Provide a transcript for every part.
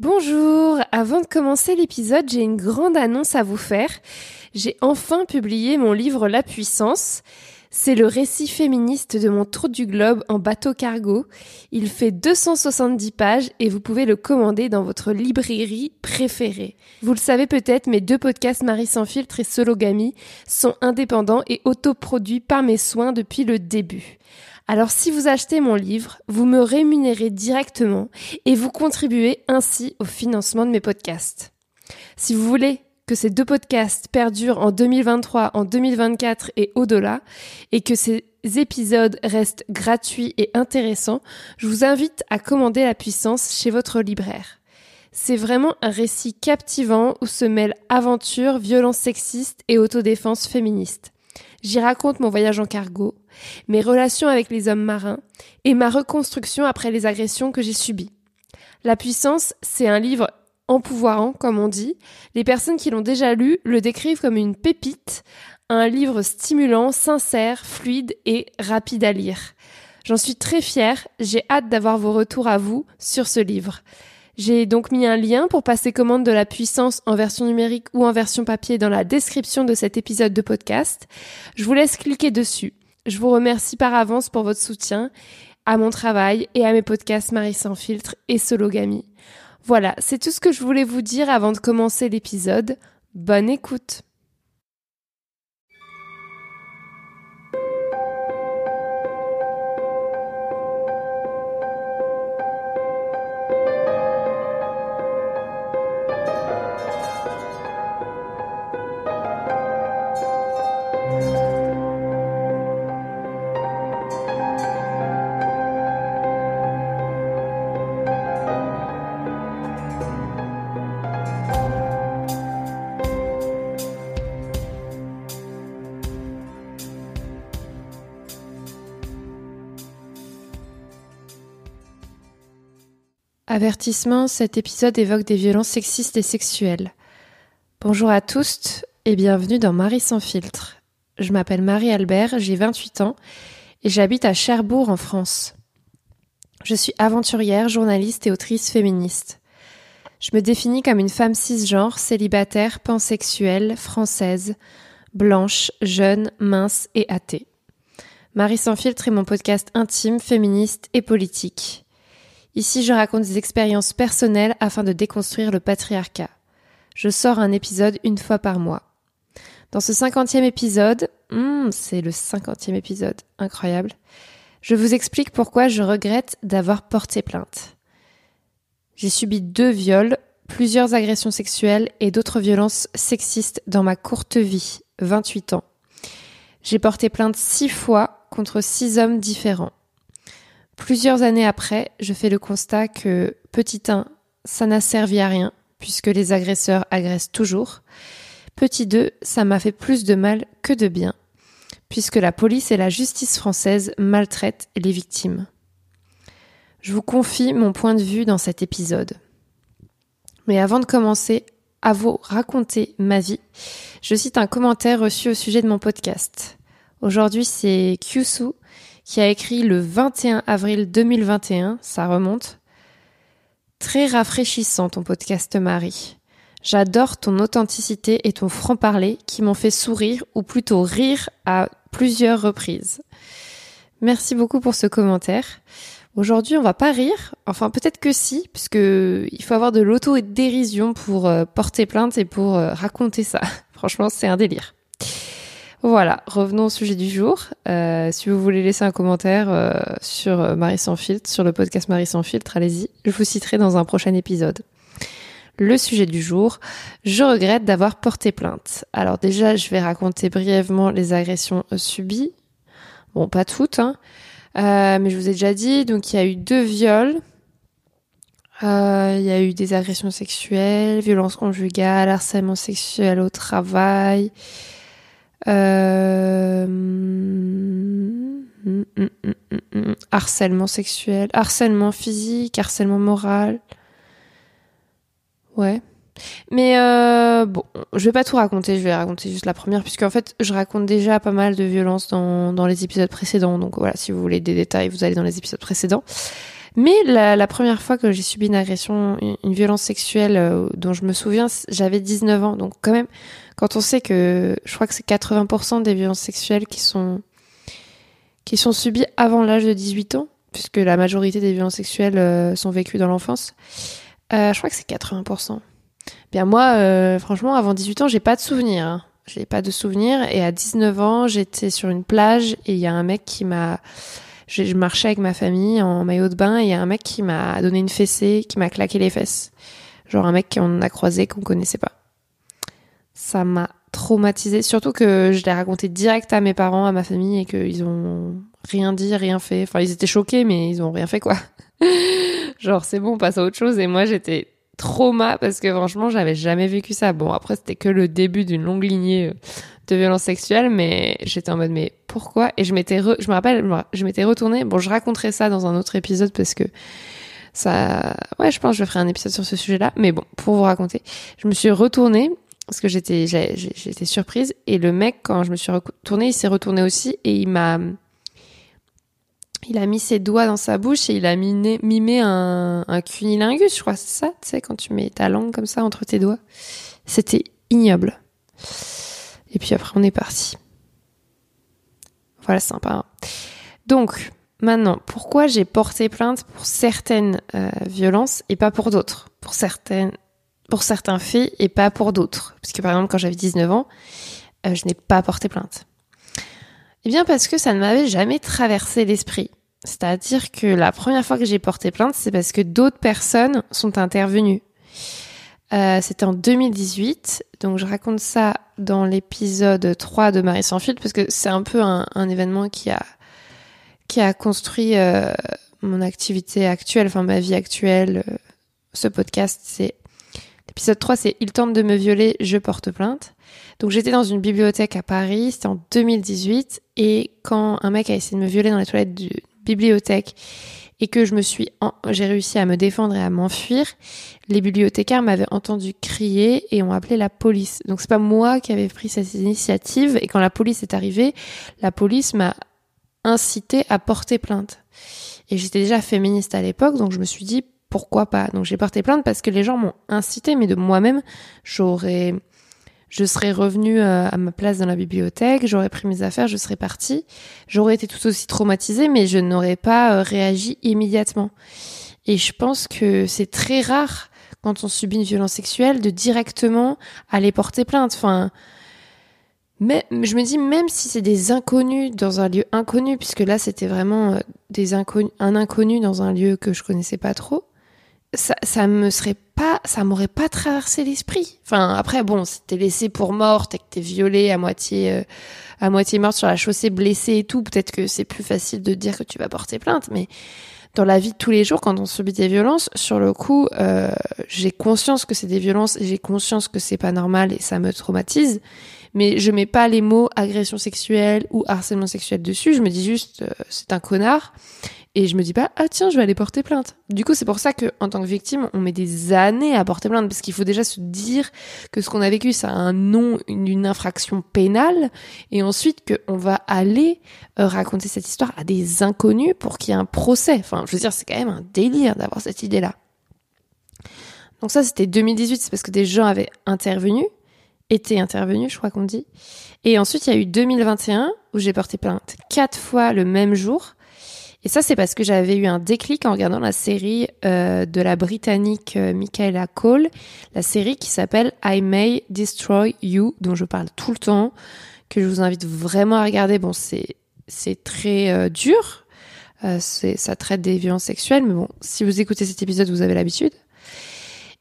Bonjour, avant de commencer l'épisode, j'ai une grande annonce à vous faire. J'ai enfin publié mon livre La puissance. C'est le récit féministe de mon tour du globe en bateau cargo. Il fait 270 pages et vous pouvez le commander dans votre librairie préférée. Vous le savez peut-être, mes deux podcasts Marie sans filtre et Sologamy sont indépendants et autoproduits par mes soins depuis le début. Alors si vous achetez mon livre, vous me rémunérez directement et vous contribuez ainsi au financement de mes podcasts. Si vous voulez que ces deux podcasts perdurent en 2023, en 2024 et au-delà, et que ces épisodes restent gratuits et intéressants, je vous invite à commander la puissance chez votre libraire. C'est vraiment un récit captivant où se mêlent aventure, violence sexiste et autodéfense féministe. J'y raconte mon voyage en cargo, mes relations avec les hommes marins et ma reconstruction après les agressions que j'ai subies. La puissance, c'est un livre empouvoirant, comme on dit. Les personnes qui l'ont déjà lu le décrivent comme une pépite, un livre stimulant, sincère, fluide et rapide à lire. J'en suis très fière, j'ai hâte d'avoir vos retours à vous sur ce livre. J'ai donc mis un lien pour passer commande de la puissance en version numérique ou en version papier dans la description de cet épisode de podcast. Je vous laisse cliquer dessus. Je vous remercie par avance pour votre soutien à mon travail et à mes podcasts Marie sans filtre et Sologamy. Voilà, c'est tout ce que je voulais vous dire avant de commencer l'épisode. Bonne écoute Avertissement, cet épisode évoque des violences sexistes et sexuelles. Bonjour à tous et bienvenue dans Marie sans filtre. Je m'appelle Marie Albert, j'ai 28 ans et j'habite à Cherbourg en France. Je suis aventurière, journaliste et autrice féministe. Je me définis comme une femme cisgenre, célibataire, pansexuelle, française, blanche, jeune, mince et athée. Marie sans filtre est mon podcast intime, féministe et politique. Ici, je raconte des expériences personnelles afin de déconstruire le patriarcat. Je sors un épisode une fois par mois. Dans ce cinquantième épisode, hmm, c'est le cinquantième épisode, incroyable, je vous explique pourquoi je regrette d'avoir porté plainte. J'ai subi deux viols, plusieurs agressions sexuelles et d'autres violences sexistes dans ma courte vie, 28 ans. J'ai porté plainte six fois contre six hommes différents. Plusieurs années après, je fais le constat que, petit 1, ça n'a servi à rien, puisque les agresseurs agressent toujours. Petit 2, ça m'a fait plus de mal que de bien, puisque la police et la justice française maltraitent les victimes. Je vous confie mon point de vue dans cet épisode. Mais avant de commencer à vous raconter ma vie, je cite un commentaire reçu au sujet de mon podcast. Aujourd'hui, c'est Kyusu qui a écrit le 21 avril 2021, ça remonte. Très rafraîchissant ton podcast Marie. J'adore ton authenticité et ton franc-parler qui m'ont fait sourire ou plutôt rire à plusieurs reprises. Merci beaucoup pour ce commentaire. Aujourd'hui, on va pas rire, enfin peut-être que si, puisque il faut avoir de l'auto-dérision pour euh, porter plainte et pour euh, raconter ça. Franchement, c'est un délire. Voilà, revenons au sujet du jour. Euh, si vous voulez laisser un commentaire euh, sur euh, Marie sans filtre, sur le podcast Marie sans filtre, allez-y, je vous citerai dans un prochain épisode. Le sujet du jour, je regrette d'avoir porté plainte. Alors déjà, je vais raconter brièvement les agressions subies. Bon, pas toutes, hein. mais je vous ai déjà dit, donc il y a eu deux viols. Il y a eu des agressions sexuelles, violences conjugales, harcèlement sexuel au travail, harcèlement sexuel, harcèlement physique, harcèlement moral. Ouais. Mais euh, bon, je vais pas tout raconter, je vais raconter juste la première, puisque en fait, je raconte déjà pas mal de violences dans, dans les épisodes précédents. Donc voilà, si vous voulez des détails, vous allez dans les épisodes précédents. Mais la, première fois que j'ai subi une agression, une, violence sexuelle euh, dont je me souviens, j'avais 19 ans. Donc quand même, quand on sait que je crois que c'est 80% des violences sexuelles qui sont qui sont subies avant l'âge de 18 ans, puisque la majorité des violences sexuelles euh, sont vécues dans l'enfance. Euh, je crois que c'est 80%. Bien moi, euh, franchement, avant 18 ans, j'ai pas de souvenirs. Hein. J'ai pas de souvenirs. Et à 19 ans, j'étais sur une plage et il y a un mec qui m'a... Je, marchais avec ma famille en maillot de bain et il y a un mec qui m'a donné une fessée, qui m'a claqué les fesses. Genre un mec qu'on a croisé, qu'on connaissait pas. Ça m'a traumatisé, surtout que je l'ai raconté direct à mes parents, à ma famille et qu'ils ont rien dit, rien fait. Enfin, ils étaient choqués, mais ils ont rien fait quoi. Genre c'est bon, on passe à autre chose. Et moi j'étais trauma parce que franchement j'avais jamais vécu ça. Bon après c'était que le début d'une longue lignée euh, de violences sexuelles, mais j'étais en mode mais pourquoi? Et je m'étais, je me rappelle, je m'étais retournée. Bon je raconterai ça dans un autre épisode parce que ça, ouais je pense que je ferai un épisode sur ce sujet-là. Mais bon pour vous raconter, je me suis retournée parce que j'étais, j'étais surprise et le mec quand je me suis retournée, il s'est retourné aussi et il m'a il a mis ses doigts dans sa bouche et il a mimé un, un cunilingus, je crois, c'est ça, tu sais, quand tu mets ta langue comme ça entre tes doigts. C'était ignoble. Et puis après, on est parti. Voilà, sympa. Hein. Donc, maintenant, pourquoi j'ai porté plainte pour certaines euh, violences et pas pour d'autres? Pour certaines, pour certains faits et pas pour d'autres. Parce que par exemple, quand j'avais 19 ans, euh, je n'ai pas porté plainte. Eh bien parce que ça ne m'avait jamais traversé l'esprit. C'est-à-dire que la première fois que j'ai porté plainte, c'est parce que d'autres personnes sont intervenues. Euh, c'était en 2018, donc je raconte ça dans l'épisode 3 de Marie sans filtre parce que c'est un peu un, événement qui a qui a construit euh, mon activité actuelle, enfin ma vie actuelle. Euh, ce podcast, c'est l'épisode 3, c'est il tente de me violer, je porte plainte. Donc j'étais dans une bibliothèque à Paris, c'était en 2018, et quand un mec a essayé de me violer dans les toilettes du, bibliothèque et que je me suis, j'ai réussi à me défendre et à m'enfuir, les bibliothécaires m'avaient entendu crier et ont appelé la police. Donc c'est pas moi qui avais pris cette initiative et quand la police est arrivée, la police m'a incité à porter plainte. Et j'étais déjà féministe à l'époque, donc je me suis dit pourquoi pas. Donc j'ai porté plainte parce que les gens m'ont incité, mais de moi-même, j'aurais je serais revenue euh, à ma place dans la bibliothèque, j'aurais pris mes affaires, je serais partie. J'aurais été tout aussi traumatisée, mais je n'aurais pas euh, réagi immédiatement. Et je pense que c'est très rare quand on subit une violence sexuelle de directement aller porter plainte. Enfin, mais je me dis même si c'est des inconnus dans un lieu inconnu, puisque là c'était vraiment euh, des inconnus, un inconnu dans un lieu que je connaissais pas trop, ça, ça me serait pas, ça m'aurait pas traversé l'esprit. Enfin, après, bon, si t'es laissé pour morte et que t'es violée à moitié, euh, à moitié morte sur la chaussée, blessée et tout, peut-être que c'est plus facile de dire que tu vas porter plainte, mais dans la vie de tous les jours, quand on subit des violences, sur le coup, euh, j'ai conscience que c'est des violences et j'ai conscience que c'est pas normal et ça me traumatise. Mais je mets pas les mots agression sexuelle ou harcèlement sexuel dessus. Je me dis juste, euh, c'est un connard. Et je me dis pas, ah tiens, je vais aller porter plainte. Du coup, c'est pour ça que, en tant que victime, on met des années à porter plainte, parce qu'il faut déjà se dire que ce qu'on a vécu, ça a un nom, une, infraction pénale, et ensuite qu'on va aller euh, raconter cette histoire à des inconnus pour qu'il y ait un procès. Enfin, je veux dire, c'est quand même un délire d'avoir cette idée-là. Donc ça, c'était 2018, c'est parce que des gens avaient intervenu, étaient intervenus, je crois qu'on dit. Et ensuite, il y a eu 2021, où j'ai porté plainte quatre fois le même jour, et ça, c'est parce que j'avais eu un déclic en regardant la série euh, de la Britannique euh, Michaela Cole, la série qui s'appelle I May Destroy You, dont je parle tout le temps, que je vous invite vraiment à regarder. Bon, c'est c'est très euh, dur, ça traite des violences sexuelles, mais bon, si vous écoutez cet épisode, vous avez l'habitude.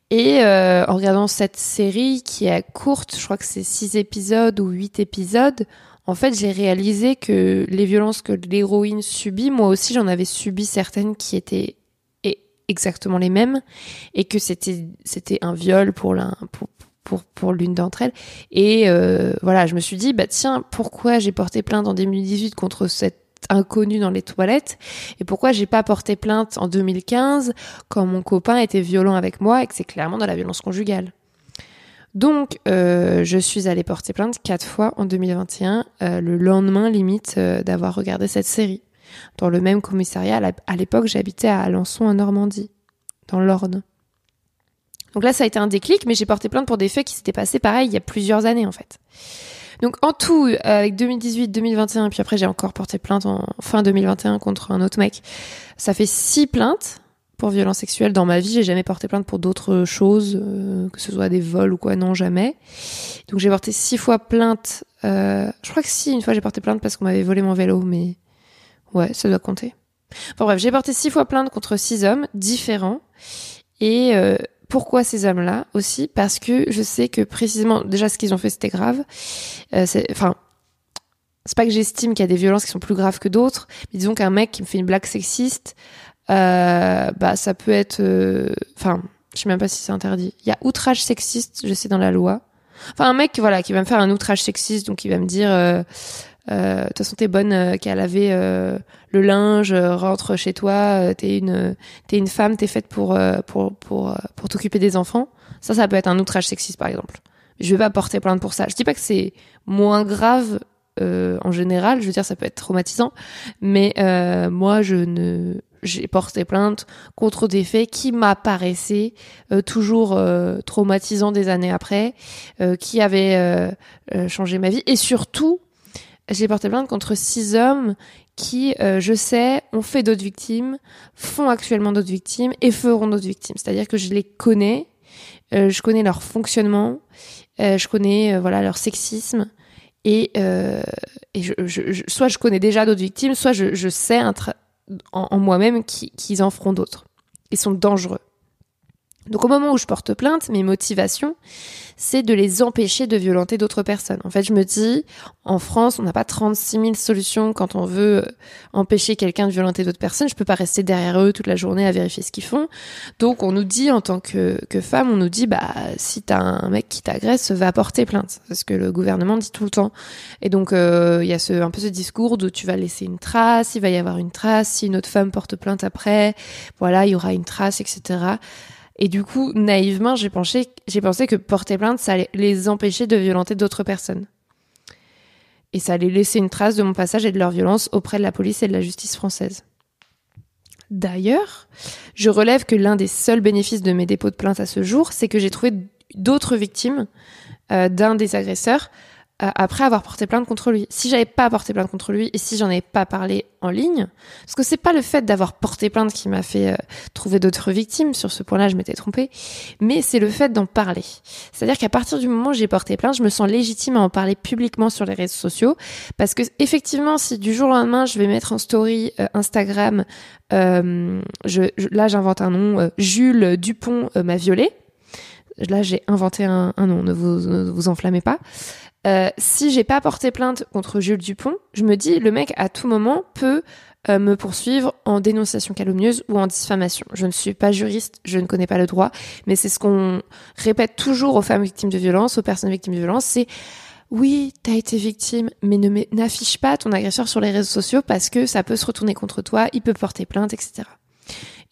Et en regardant cette série qui est courte, je crois que c'est six épisodes ou huit épisodes, en fait, j'ai réalisé que les violences que l'héroïne subit, moi aussi, j'en avais subi certaines qui étaient exactement les mêmes et que c'était un viol pour l'une d'entre elles. Et euh, voilà je me suis dit bah tiens pourquoi j'ai porté plainte en 2018 contre cette inconnue dans les toilettes et pourquoi j'ai pas porté plainte en 2015 quand mon copain était violent avec moi et que c'est clairement dans la violence conjugale donc, euh, je suis allée porter plainte quatre fois en 2021, euh, le lendemain limite euh, d'avoir regardé cette série. dans le même commissariat. À l'époque, j'habitais à Alençon, en Normandie, dans l'Orne. Donc là, ça a été un déclic, mais j'ai porté plainte pour des faits qui s'étaient passés pareil il y a plusieurs années en fait. Donc en tout, euh, avec 2018, 2021, puis après j'ai encore porté plainte en fin 2021 contre un autre mec. Ça fait six plaintes pour violence sexuelle dans ma vie. J'ai jamais porté plainte pour d'autres choses, euh, que ce soit des vols ou quoi, non jamais. Donc j'ai porté six fois plainte. Euh, je crois que si, une fois j'ai porté plainte parce qu'on m'avait volé mon vélo, mais ouais, ça doit compter. Enfin bref, j'ai porté six fois plainte contre six hommes différents et euh, pourquoi ces hommes-là aussi? Parce que je sais que précisément, déjà ce qu'ils ont fait c'était grave. Euh, enfin, c'est pas que j'estime qu'il y a des violences qui sont plus graves que d'autres, mais disons qu'un mec qui me fait une blague sexiste, euh, bah ça peut être, euh, enfin, je sais même pas si c'est interdit. Il y a outrage sexiste, je sais dans la loi. Enfin, un mec voilà qui va me faire un outrage sexiste, donc il va me dire, euh, euh, de toute façon t'es bonne euh, qu'à laver euh, le linge, rentre chez toi, t'es une t'es une femme, t'es faite pour pour pour pour t'occuper des enfants. Ça, ça peut être un outrage sexiste par exemple. Je vais pas porter plainte pour ça. Je dis pas que c'est moins grave en général. Je veux dire, ça peut être traumatisant, mais moi, je ne j'ai porté plainte contre des faits qui m'apparaissaient toujours euh, traumatisants des années après, qui avaient changé ma vie et surtout j'ai porté plainte contre six hommes qui, euh, je sais, ont fait d'autres victimes, font actuellement d'autres victimes et feront d'autres victimes. C'est-à-dire que je les connais, euh, je connais leur fonctionnement, euh, je connais voilà leur sexisme et, et je, soit je connais déjà d'autres victimes, soit je, sais en, moi-même qu'ils en feront d'autres. Ils sont dangereux. Donc au moment où je porte plainte, mes motivations, c'est de les empêcher de violenter d'autres personnes. En fait, je me dis, en France, on n'a pas 36 000 solutions quand on veut euh, empêcher quelqu'un de violenter d'autres personnes. Je peux pas rester derrière eux toute la journée à vérifier ce qu'ils font. Donc on nous dit, en tant que, que femme, on nous dit, bah si t'as un mec qui t'agresse, va porter plainte. C'est ce que le gouvernement dit tout le temps. Et donc euh, il y a ce, un peu ce discours de tu vas laisser une trace, il va y avoir une trace, si une autre femme porte plainte après, voilà, il y aura une trace, etc. Et du coup, naïvement, j'ai pensé, que porter plainte, ça allait les empêcher de violenter d'autres personnes. Et ça allait laisser une trace de mon passage et de leur violence auprès de la police et de la justice française. D'ailleurs, je relève que l'un des seuls bénéfices de mes dépôts de plainte à ce jour, c'est que j'ai trouvé d'autres victimes euh, d'un des agresseurs euh, après avoir porté plainte contre lui. Si j'avais pas porté plainte contre lui et si j'en avais pas parlé en ligne, parce que c'est pas le fait d'avoir porté plainte qui m'a fait euh, trouver d'autres victimes, sur ce point-là je m'étais trompée, mais c'est le fait d'en parler. C'est-à-dire qu'à partir du moment où j'ai porté plainte, je me sens légitime à en parler publiquement sur les réseaux sociaux, parce que effectivement, si du jour au lendemain je vais mettre en story euh, Instagram, je, là j'invente un nom, Jules Dupont m'a violé. Là j'ai inventé un, un nom, ne vous, ne vous enflammez pas. Euh, si j'ai pas porté plainte contre Jules Dupont, je me dis le mec à tout moment peut euh, me poursuivre en dénonciation calomnieuse ou en diffamation. Je ne suis pas juriste, je ne connais pas le droit, mais c'est ce qu'on répète toujours aux femmes victimes de violence, aux personnes victimes de violence, c'est oui, t'as été victime, mais ne n'affiche pas ton agresseur sur les réseaux sociaux parce que ça peut se retourner contre toi, il peut porter plainte, etc.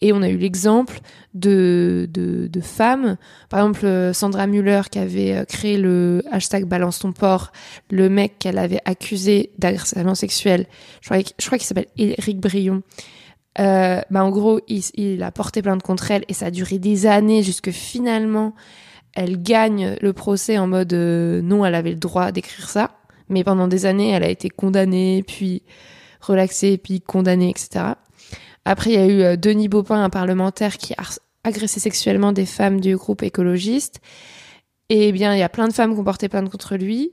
Et on a eu l'exemple de, de, de, femmes, par exemple Sandra Muller qui avait euh, créé le hashtag Balance ton porc, le mec qu'elle avait accusé d'agression sexuel, je crois, qu'il s'appelle Eric Brion. Euh, bah en gros, il, il, a porté plainte contre elle et ça a duré des années jusque finalement elle gagne le procès en mode euh, non, elle avait le droit d'écrire ça, mais pendant des années, elle a été condamnée, puis relaxée, puis condamnée, etc. Après, il y a eu euh, Denis Baupin, un parlementaire qui a agressé sexuellement des femmes du groupe écologiste. Et eh bien, il y a plein de femmes qui ont porté plainte contre lui.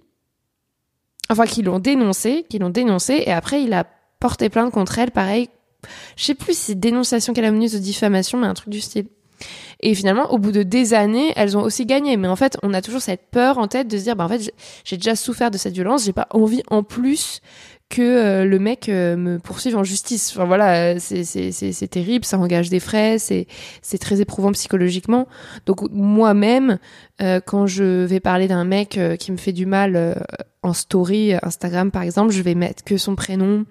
Enfin, qui l'ont dénoncé, qui l'ont dénoncé. Et après, il a porté plainte contre elle, pareil. Je sais plus si c'est dénonciation calomnieuse ou diffamation, mais un truc du style. Et finalement, au bout de des années, elles ont aussi gagné. Mais en fait, on a toujours cette peur en tête de se dire, bah en fait, j'ai déjà souffert de cette violence, j'ai pas envie en plus que euh, le mec euh, me poursuive en justice. Enfin voilà, c'est terrible, ça engage des frais, c'est très éprouvant psychologiquement. Donc moi-même, euh, quand je vais parler d'un mec qui me fait du mal en story Instagram par exemple, je vais mettre que son prénom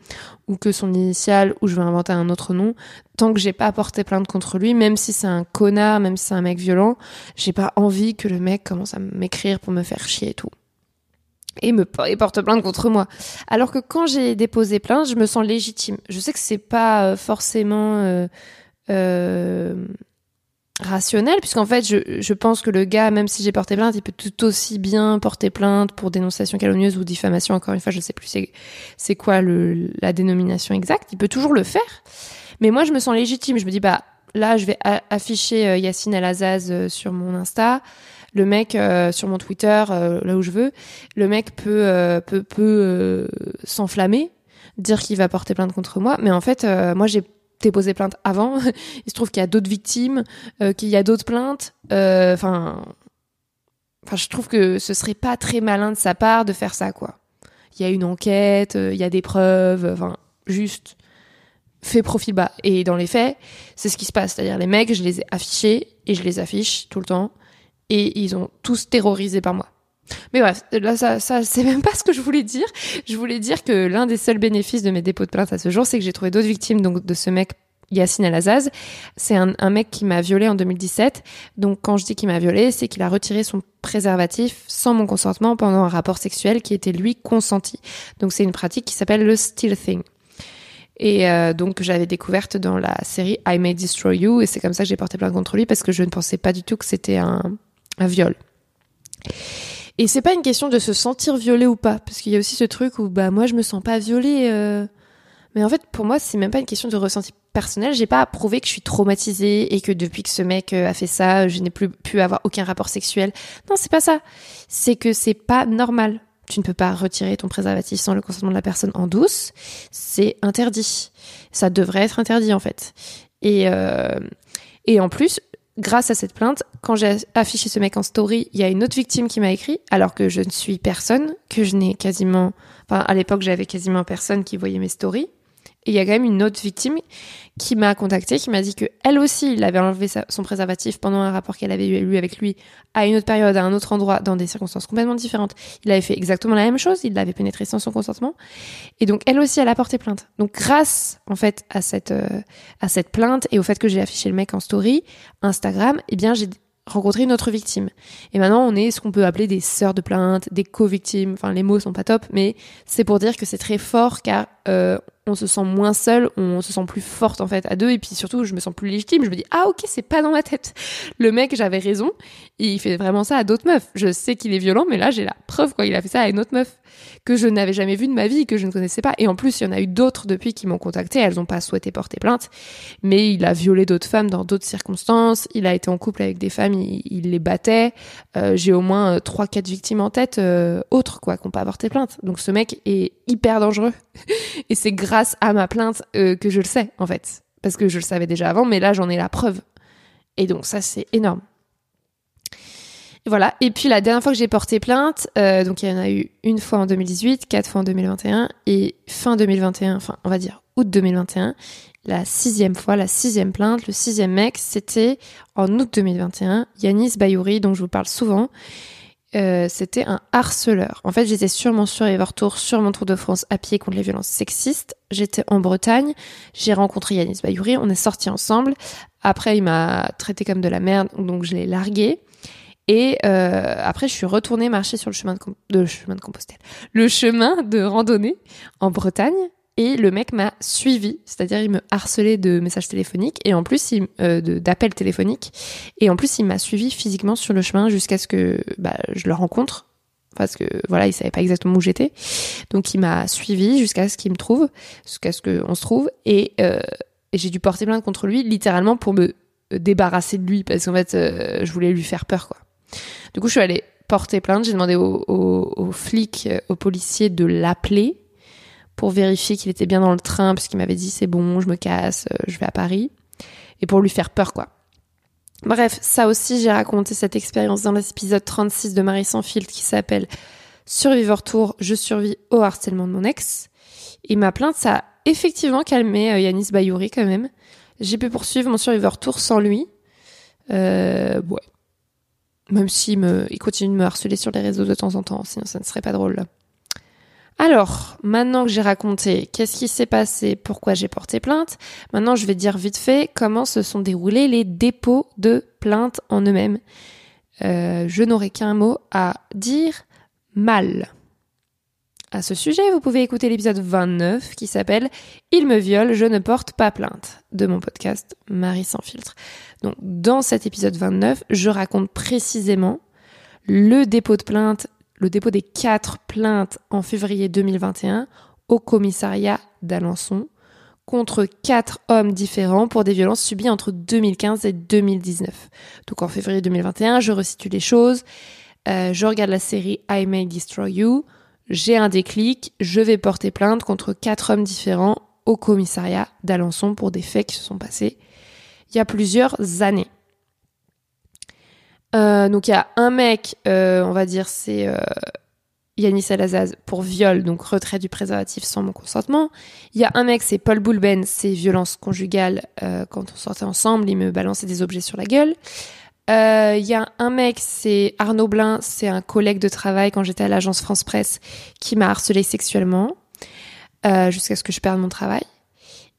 ou que son initial ou je vais inventer un autre nom. Tant que j'ai pas porté plainte contre lui, même si c'est un connard, même si c'est un mec violent, j'ai pas envie que le mec commence à m'écrire pour me faire chier et tout. Et me porte plainte contre moi. Alors que quand j'ai déposé plainte, je me sens légitime. Je sais que c'est pas euh, forcément euh, euh, rationnel, puisqu'en fait, je, pense que le gars, même si j'ai porté plainte, il peut tout aussi bien porter plainte pour dénonciation calomnieuse ou diffamation. Encore une fois, je sais plus c'est quoi la dénomination exacte. Il peut toujours le faire. Mais moi, je me sens légitime. Je me dis, bah là, je vais afficher Yacine El Azaz sur mon Insta le mec euh, sur mon Twitter, euh, là où je veux, le mec peut euh, peut, peut s'enflammer, dire qu'il va porter plainte contre moi, mais en fait, moi j'ai déposé plainte avant. Il se trouve qu'il y a d'autres victimes, qu'il y a d'autres plaintes. Enfin, enfin, je trouve que ce serait pas très malin de sa part de faire ça, quoi. Il y a une enquête, il y a des preuves, enfin, juste fait profil bas. Et dans les faits, c'est ce qui se passe. C'est-à-dire les mecs, je les ai affichés et je les affiche tout le temps et ils ont tous terrorisé par moi. Mais bref, là, ça, ça c'est même pas ce que je voulais dire. Je voulais dire que l'un des seuls bénéfices de mes dépôts de plainte à ce jour, c'est que j'ai trouvé d'autres victimes donc de ce mec Yacine El-Azaz. C'est un, mec qui m'a violé en 2017. Donc quand je dis qu'il m'a violé, c'est qu'il a retiré son préservatif sans mon consentement pendant un rapport sexuel qui était lui consenti. Donc c'est une pratique qui s'appelle le still thing. Et euh, donc j'avais découverte dans la série I May Destroy You et c'est comme ça que j'ai porté plainte contre lui parce que je ne pensais pas du tout que c'était un, viol. Et c'est pas une question de se sentir violé ou pas, parce qu'il y a aussi ce truc où bah moi je me sens pas violée. Euh... Mais en fait pour moi c'est même pas une question de ressenti personnel. J'ai pas à prouver que je suis traumatisée et que depuis que ce mec euh, a fait ça, je n'ai plus pu avoir aucun rapport sexuel. Non c'est pas ça. C'est que c'est pas normal. Tu ne peux pas retirer ton préservatif sans le consentement de la personne en douce. C'est interdit. Ça devrait être interdit en fait. Et euh... et en plus grâce à cette plainte, quand j'ai affiché ce mec en story, il y a une autre victime qui m'a écrit, alors que je ne suis personne, que je n'ai quasiment, enfin, à l'époque, j'avais quasiment personne qui voyait mes stories. Et il y a quand même une autre victime qui m'a contacté, qui m'a dit que elle aussi, il avait enlevé son préservatif pendant un rapport qu'elle avait eu avec lui à une autre période, à un autre endroit, dans des circonstances complètement différentes. Il avait fait exactement la même chose, il l'avait pénétré sans son consentement. Et donc elle aussi, elle a porté plainte. Donc grâce en fait à cette euh, à cette plainte et au fait que j'ai affiché le mec en story Instagram, eh bien j'ai rencontrer une autre victime. Et maintenant, on est ce qu'on peut appeler des sœurs de plainte, des co-victimes. Enfin, les mots sont pas top, mais c'est pour dire que c'est très fort car euh, on se sent moins seul, on se sent plus forte en fait à deux, et puis surtout, je me sens plus légitime. Je me dis ah ok, c'est pas dans ma tête. Le mec, j'avais raison, il fait vraiment ça à d'autres meufs. Je sais qu'il est violent, mais là, j'ai la preuve quoi. Il a fait ça à une autre meuf que je n'avais jamais vue de ma vie, que je ne connaissais pas. Et en plus, il y en a eu d'autres depuis qui m'ont contacté. Elles n'ont pas souhaité porter plainte, mais il a violé d'autres femmes dans d'autres circonstances. Il a été en couple avec des femmes, il, les battait. Euh, j'ai au moins euh, trois, quatre victimes en tête euh, autres quoi, qui n'ont pas porté plainte. Donc ce mec est hyper dangereux. et c'est grâce à ma plainte que je le sais en fait, parce que je le savais déjà avant, mais là j'en ai la preuve. Et donc ça c'est énorme. Voilà. Et puis la dernière fois que j'ai porté plainte, euh, donc il y en a eu une fois en 2018, quatre fois en 2021 et fin 2021, enfin on va dire août 2021, la sixième fois, la sixième plainte, le sixième mec, c'était en août 2021, Yanis Bayouri, dont je vous parle souvent. Euh, c'était un harceleur. En fait, j'étais sur mon Survivor Tour, sur mon Tour de France à pied contre les violences sexistes. J'étais en Bretagne. J'ai rencontré Yanis Bayouri. On est sortis ensemble. Après, il m'a traité comme de la merde, donc je l'ai largué. Et euh, après, je suis retournée marcher sur le chemin de, chemin de Compostelle, le chemin de randonnée en Bretagne. Et le mec m'a suivi, c'est-à-dire il me harcelait de messages téléphoniques et en plus euh, d'appels téléphoniques. Et en plus, il m'a suivi physiquement sur le chemin jusqu'à ce que bah, je le rencontre parce que voilà, il savait pas exactement où j'étais. Donc il m'a suivi jusqu'à ce qu'il me trouve, jusqu'à ce qu'on se trouve. Et, euh, j'ai dû porter plainte contre lui, littéralement pour me débarrasser de lui, parce qu'en fait, euh, je voulais lui faire peur, quoi. Du coup, je suis allée porter plainte. J'ai demandé aux, flics, euh, aux policiers de l'appeler pour vérifier qu'il était bien dans le train, puisqu'il m'avait dit c'est bon, je me casse, euh, je vais à Paris. Et pour lui faire peur, quoi. Bref, ça aussi, j'ai raconté cette expérience dans l'épisode 36 de Marie sans filtre qui s'appelle Survivor Tour, je survis au harcèlement de mon ex. Et ma plainte, ça a effectivement calmé euh, Yanis Bayouri quand même. J'ai pu poursuivre mon Survivor Tour sans lui. Euh, ouais, même s'il me, il continue de me harceler sur les réseaux de temps en temps, sinon ça ne serait pas drôle. Alors, maintenant que j'ai raconté qu'est-ce qui s'est passé, pourquoi j'ai porté plainte, maintenant je vais dire vite fait comment se sont déroulés les dépôts de plainte en eux-mêmes. Euh, je n'aurai qu'un mot à dire mal. à ce sujet, vous pouvez écouter l'épisode 29 qui s'appelle Il me viole, je ne porte pas plainte de mon podcast Marie sans filtre. Donc dans cet épisode 29, je raconte précisément le dépôt de plainte, le dépôt des quatre plaintes en février 2021 au commissariat d'Alençon contre quatre hommes différents pour des violences subies entre 2015 et 2019. Donc en février 2021, je resitue les choses, euh, je regarde la série I May Destroy You, j'ai un déclic, je vais porter plainte contre quatre hommes différents au commissariat d'Alençon pour des faits qui se sont passés il y a plusieurs années. Euh, donc il y a un mec, euh, on va dire c'est euh, Yanis Alazaz pour viol, donc retrait du préservatif sans mon consentement. Il y a un mec, c'est Paul Boulben, c'est violence conjugale. Euh, quand on sortait ensemble, il me balançait des objets sur la gueule. Euh, il y a un mec, c'est Arnaud Blin, c'est un collègue de travail quand j'étais à l'agence France Presse qui m'a harcelé sexuellement euh, jusqu'à ce que je perde mon travail.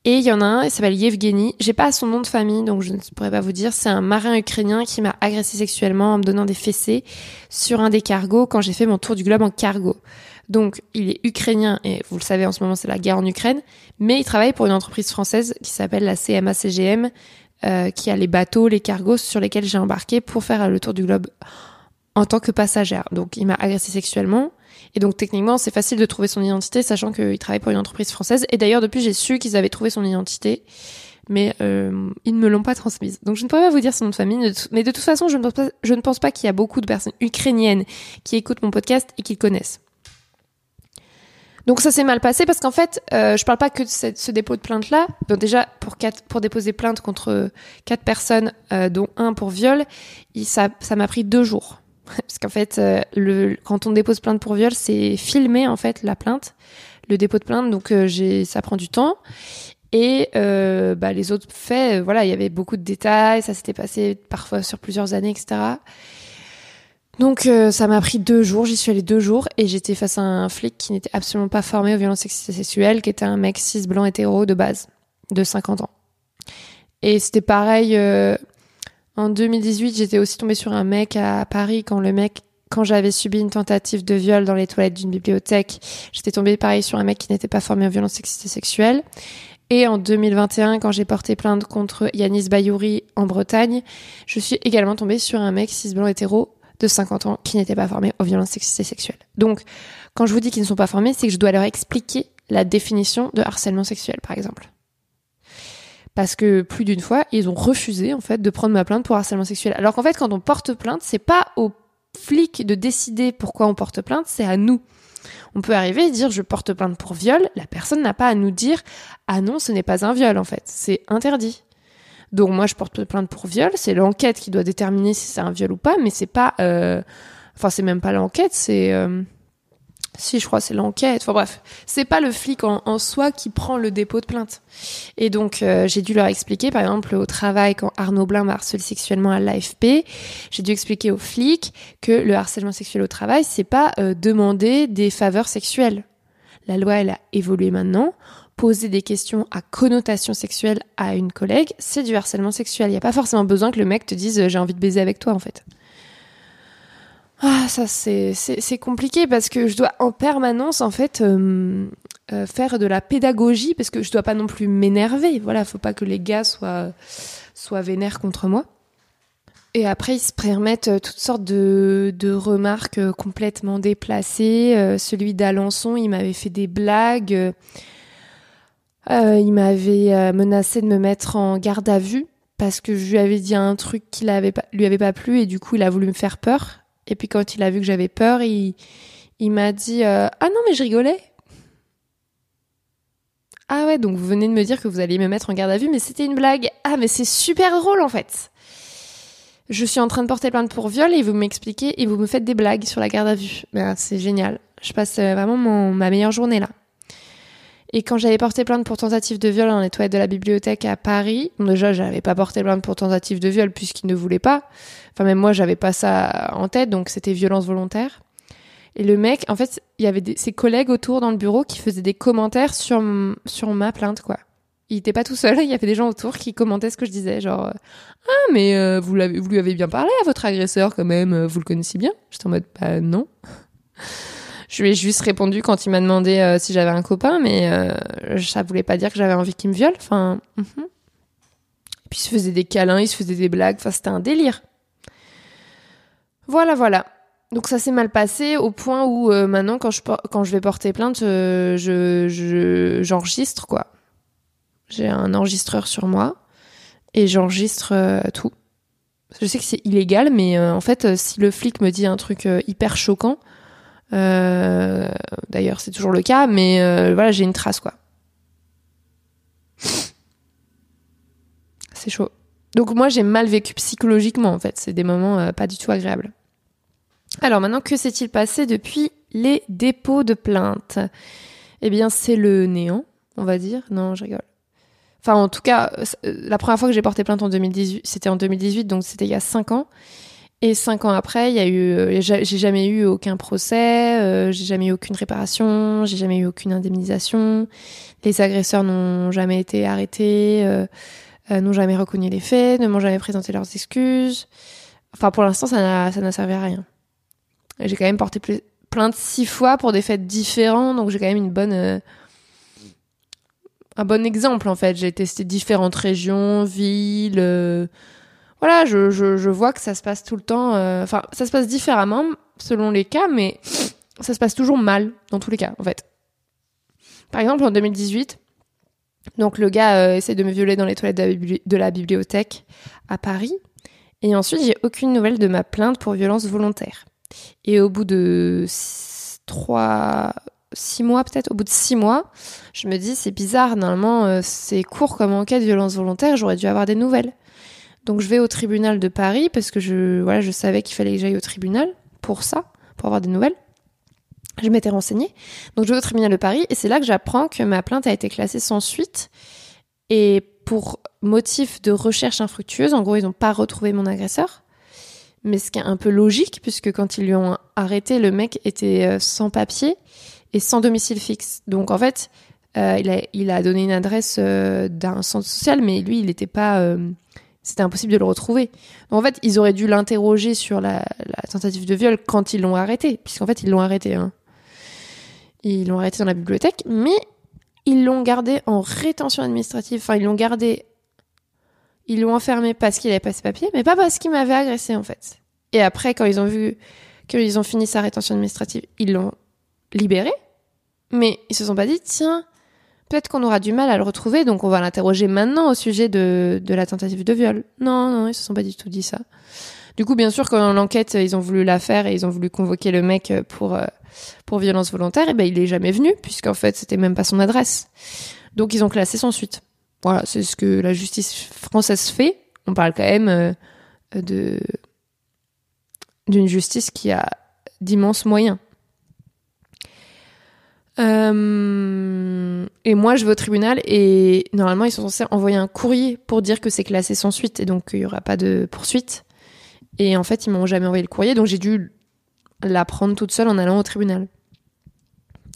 Et il y en a un, il s'appelle Yevgeny. J'ai pas son nom de famille, donc je ne pourrais pas vous dire. C'est un marin ukrainien qui m'a agressé sexuellement en me donnant des fessées sur un des cargos quand j'ai fait mon tour du globe en cargo. Donc, il est ukrainien et vous le savez, en ce moment, c'est la guerre en Ukraine. Mais il travaille pour une entreprise française qui s'appelle la CMA-CGM, euh, qui a les bateaux, les cargos sur lesquels j'ai embarqué pour faire le tour du globe en tant que passagère. Donc, il m'a agressé sexuellement. Et donc techniquement, c'est facile de trouver son identité, sachant qu'il travaille pour une entreprise française. Et d'ailleurs, depuis, j'ai su qu'ils avaient trouvé son identité, mais euh, ils ne me l'ont pas transmise. Donc je ne pourrais pas vous dire son nom de famille, mais de toute façon, je ne pense pas, qu'il y a beaucoup de personnes ukrainiennes qui écoutent mon podcast et qui le connaissent. Donc ça s'est mal passé parce qu'en fait, euh, je parle pas que de ce, dépôt de plainte là. Donc déjà pour quatre, pour déposer plainte contre quatre personnes, euh, dont un pour viol, ça m'a pris deux jours. Parce qu'en fait, euh, quand on dépose plainte pour viol, c'est filmer en fait la plainte, le dépôt de plainte. Donc euh, ça prend du temps. Et euh, bah, les autres faits, voilà, il y avait beaucoup de détails, ça s'était passé parfois sur plusieurs années, etc. Donc ça m'a pris deux jours, j'y suis allée deux jours et j'étais face à un flic qui n'était absolument pas formé aux violences sexuelles, qui était un mec cis blanc hétéro de base, de 50 ans. Et c'était pareil, en 2018, j'étais aussi tombée sur un mec à Paris quand le mec quand j'avais subi une tentative de viol dans les toilettes d'une bibliothèque, j'étais tombée pareil sur un mec qui n'était pas formé aux violences sexistes et sexuelles. Et en 2021, quand j'ai porté plainte contre Yanis Bayouri en Bretagne, je suis également tombée sur un mec cis blanc hétéro de 50 ans qui n'était pas formé aux violences sexistes sexuelles. Donc, quand je vous dis qu'ils ne sont pas formés, c'est que je dois leur expliquer la définition de harcèlement sexuel, par exemple parce que plus d'une fois, ils ont refusé en fait de prendre ma plainte pour harcèlement sexuel. Alors qu'en fait, quand on porte plainte, c'est pas aux flics de décider pourquoi on porte plainte, c'est à nous. On peut arriver et dire je porte plainte pour viol, la personne n'a pas à nous dire ah non, ce n'est pas un viol en fait, c'est interdit. Donc moi je porte plainte pour viol, c'est l'enquête qui doit déterminer si c'est un viol ou pas, mais c'est pas euh... enfin c'est même pas l'enquête, c'est euh... Si, je crois c'est l'enquête. Enfin bref, c'est pas le flic en, soi qui prend le dépôt de plainte. Et donc euh, j'ai dû leur expliquer, par exemple au travail quand Arnaud Blin m'a harcelé sexuellement à l'AFP, j'ai dû expliquer aux flics que le harcèlement sexuel au travail, c'est pas euh, demander des faveurs sexuelles. La loi elle a évolué maintenant. Poser des questions à connotation sexuelle à une collègue, c'est du harcèlement sexuel. Il n'y a pas forcément besoin que le mec te dise j'ai envie de baiser avec toi en fait. Ah, ça c'est compliqué parce que je dois en permanence en fait euh, euh, faire de la pédagogie parce que je dois pas non plus m'énerver. Voilà, faut pas que les gars soient soient vénères contre moi. Et après, ils se permettent euh, toutes sortes de, de remarques complètement déplacées. celui d'Alençon, il m'avait fait des blagues. il m'avait menacé de me mettre en garde à vue parce que je lui avais dit un truc qui lui avait pas plu et du coup, il a voulu me faire peur. Et puis quand il a vu que j'avais peur, il, il m'a dit euh, Ah non, mais je rigolais. Ah ouais, donc vous venez de me dire que vous alliez me mettre en garde à vue, mais c'était une blague. Ah, mais c'est super drôle en fait. Je suis en train de porter plainte pour viol et vous m'expliquez et vous me faites des blagues sur la garde à vue. Ben, c'est génial. Je passe euh, vraiment mon, ma meilleure journée là. Et quand j'avais porté plainte pour tentative de viol dans les toilettes de la bibliothèque à Paris, déjà j'avais pas porté plainte pour tentative de viol puisqu'il ne voulait pas. Enfin même moi j'avais pas ça en tête donc c'était violence volontaire. Et le mec, en fait, il y avait ses collègues autour dans le bureau qui faisaient des commentaires sur sur ma plainte quoi. Il était pas tout seul, il y avait des gens autour qui commentaient ce que je disais, genre ah mais euh, vous vous lui avez bien parlé à votre agresseur quand même, vous le connaissez bien. J'étais en mode bah non. Je lui ai juste répondu quand il m'a demandé euh, si j'avais un copain, mais euh, ça voulait pas dire que j'avais envie qu'il me viole. Enfin, mhm. puis il se faisait des câlins, il se faisait des blagues. Enfin, c'était un délire. Voilà, voilà. Donc ça s'est mal passé au point où euh, maintenant, quand je, vais porter plainte, je, j'enregistre quoi. J'ai un enregistreur sur moi et j'enregistre tout. Je sais que c'est illégal, mais en fait, si le flic me dit un truc hyper choquant, euh, d'ailleurs, c'est toujours le cas, mais euh, voilà, j'ai une trace, quoi. C'est chaud. Donc moi, j'ai mal vécu psychologiquement, en fait. C'est des moments euh, pas du tout agréables. Alors maintenant, que s'est-il passé depuis les dépôts de plainte Eh bien, c'est le néant, on va dire. Non, je rigole. Enfin, en tout cas, la première fois que j'ai porté plainte en 2018, c'était en 2018, donc c'était il y a 5 ans. Et cinq ans après, il y a eu, euh, j'ai jamais eu aucun procès, euh, j'ai jamais eu aucune réparation, j'ai jamais eu aucune indemnisation. Les agresseurs n'ont jamais été arrêtés, euh, n'ont jamais reconnu les faits, ne m'ont jamais présenté leurs excuses. Enfin, pour l'instant, ça n'a, servi à rien. J'ai quand même porté plainte six fois pour des faits différents, donc j'ai quand même une bonne, un bon exemple en fait. J'ai testé différentes régions, villes voilà, je, je, vois que ça se passe tout le temps. Euh, enfin, ça se passe différemment selon les cas, mais ça se passe toujours mal dans tous les cas, en fait. Par exemple, en 2018, donc le gars euh, essaie de me violer dans les toilettes de la, bibliothèque à Paris. Et ensuite, j'ai aucune nouvelle de ma plainte pour violence volontaire. Et au bout de trois, six mois peut-être, au bout de six mois, je me dis c'est bizarre. Normalement, euh, c'est court comme enquête violence volontaire. J'aurais dû avoir des nouvelles. Donc je vais au tribunal de Paris parce que je, voilà, je savais qu'il fallait que j'aille au tribunal pour ça, pour avoir des nouvelles. Je m'étais renseignée. Donc je vais au tribunal de Paris et c'est là que j'apprends que ma plainte a été classée sans suite. Et pour motif de recherche infructueuse, en gros, ils n'ont pas retrouvé mon agresseur. Mais ce qui est un peu logique, puisque quand ils lui ont arrêté, le mec était euh, sans papier et sans domicile fixe. Donc en fait, euh, il, a, a, donné une adresse euh, d'un centre social, mais lui, il n'était pas c'était impossible de le retrouver. en fait, ils auraient dû l'interroger sur la, tentative de viol quand ils l'ont arrêté, puisqu'en fait, ils l'ont arrêté. Hein. Ils l'ont arrêté dans la bibliothèque, mais ils l'ont gardé en rétention administrative. Enfin, ils l'ont gardé. Ils l'ont enfermé parce qu'il avait pas ses papiers, mais pas parce qu'il m'avait agressé, en fait. Et après, quand ils ont vu qu'ils ont fini sa rétention administrative, ils l'ont libéré. Mais ils se sont pas dit, tiens, peut-être qu'on aura du mal à le retrouver, donc on va l'interroger maintenant au sujet de, la tentative de viol. Non, non, ils se sont pas du tout dit ça. Du coup, bien sûr, quand l'enquête, ils ont voulu la faire et ils ont voulu convoquer le mec pour, euh, pour violence volontaire, et eh ben il est jamais venu, puisqu'en fait, c'était même pas son adresse. Donc ils ont classé sans suite. Voilà, c'est ce que la justice française fait. On parle quand même euh, de d'une justice qui a d'immenses moyens. Euh, et moi, je vais au tribunal et normalement, ils sont censés envoyer un courrier pour dire que c'est classé sans suite et donc il n'y aura pas de poursuite. Et en fait, ils m'ont jamais envoyé le courrier, donc j'ai dû la prendre toute seule en allant au tribunal.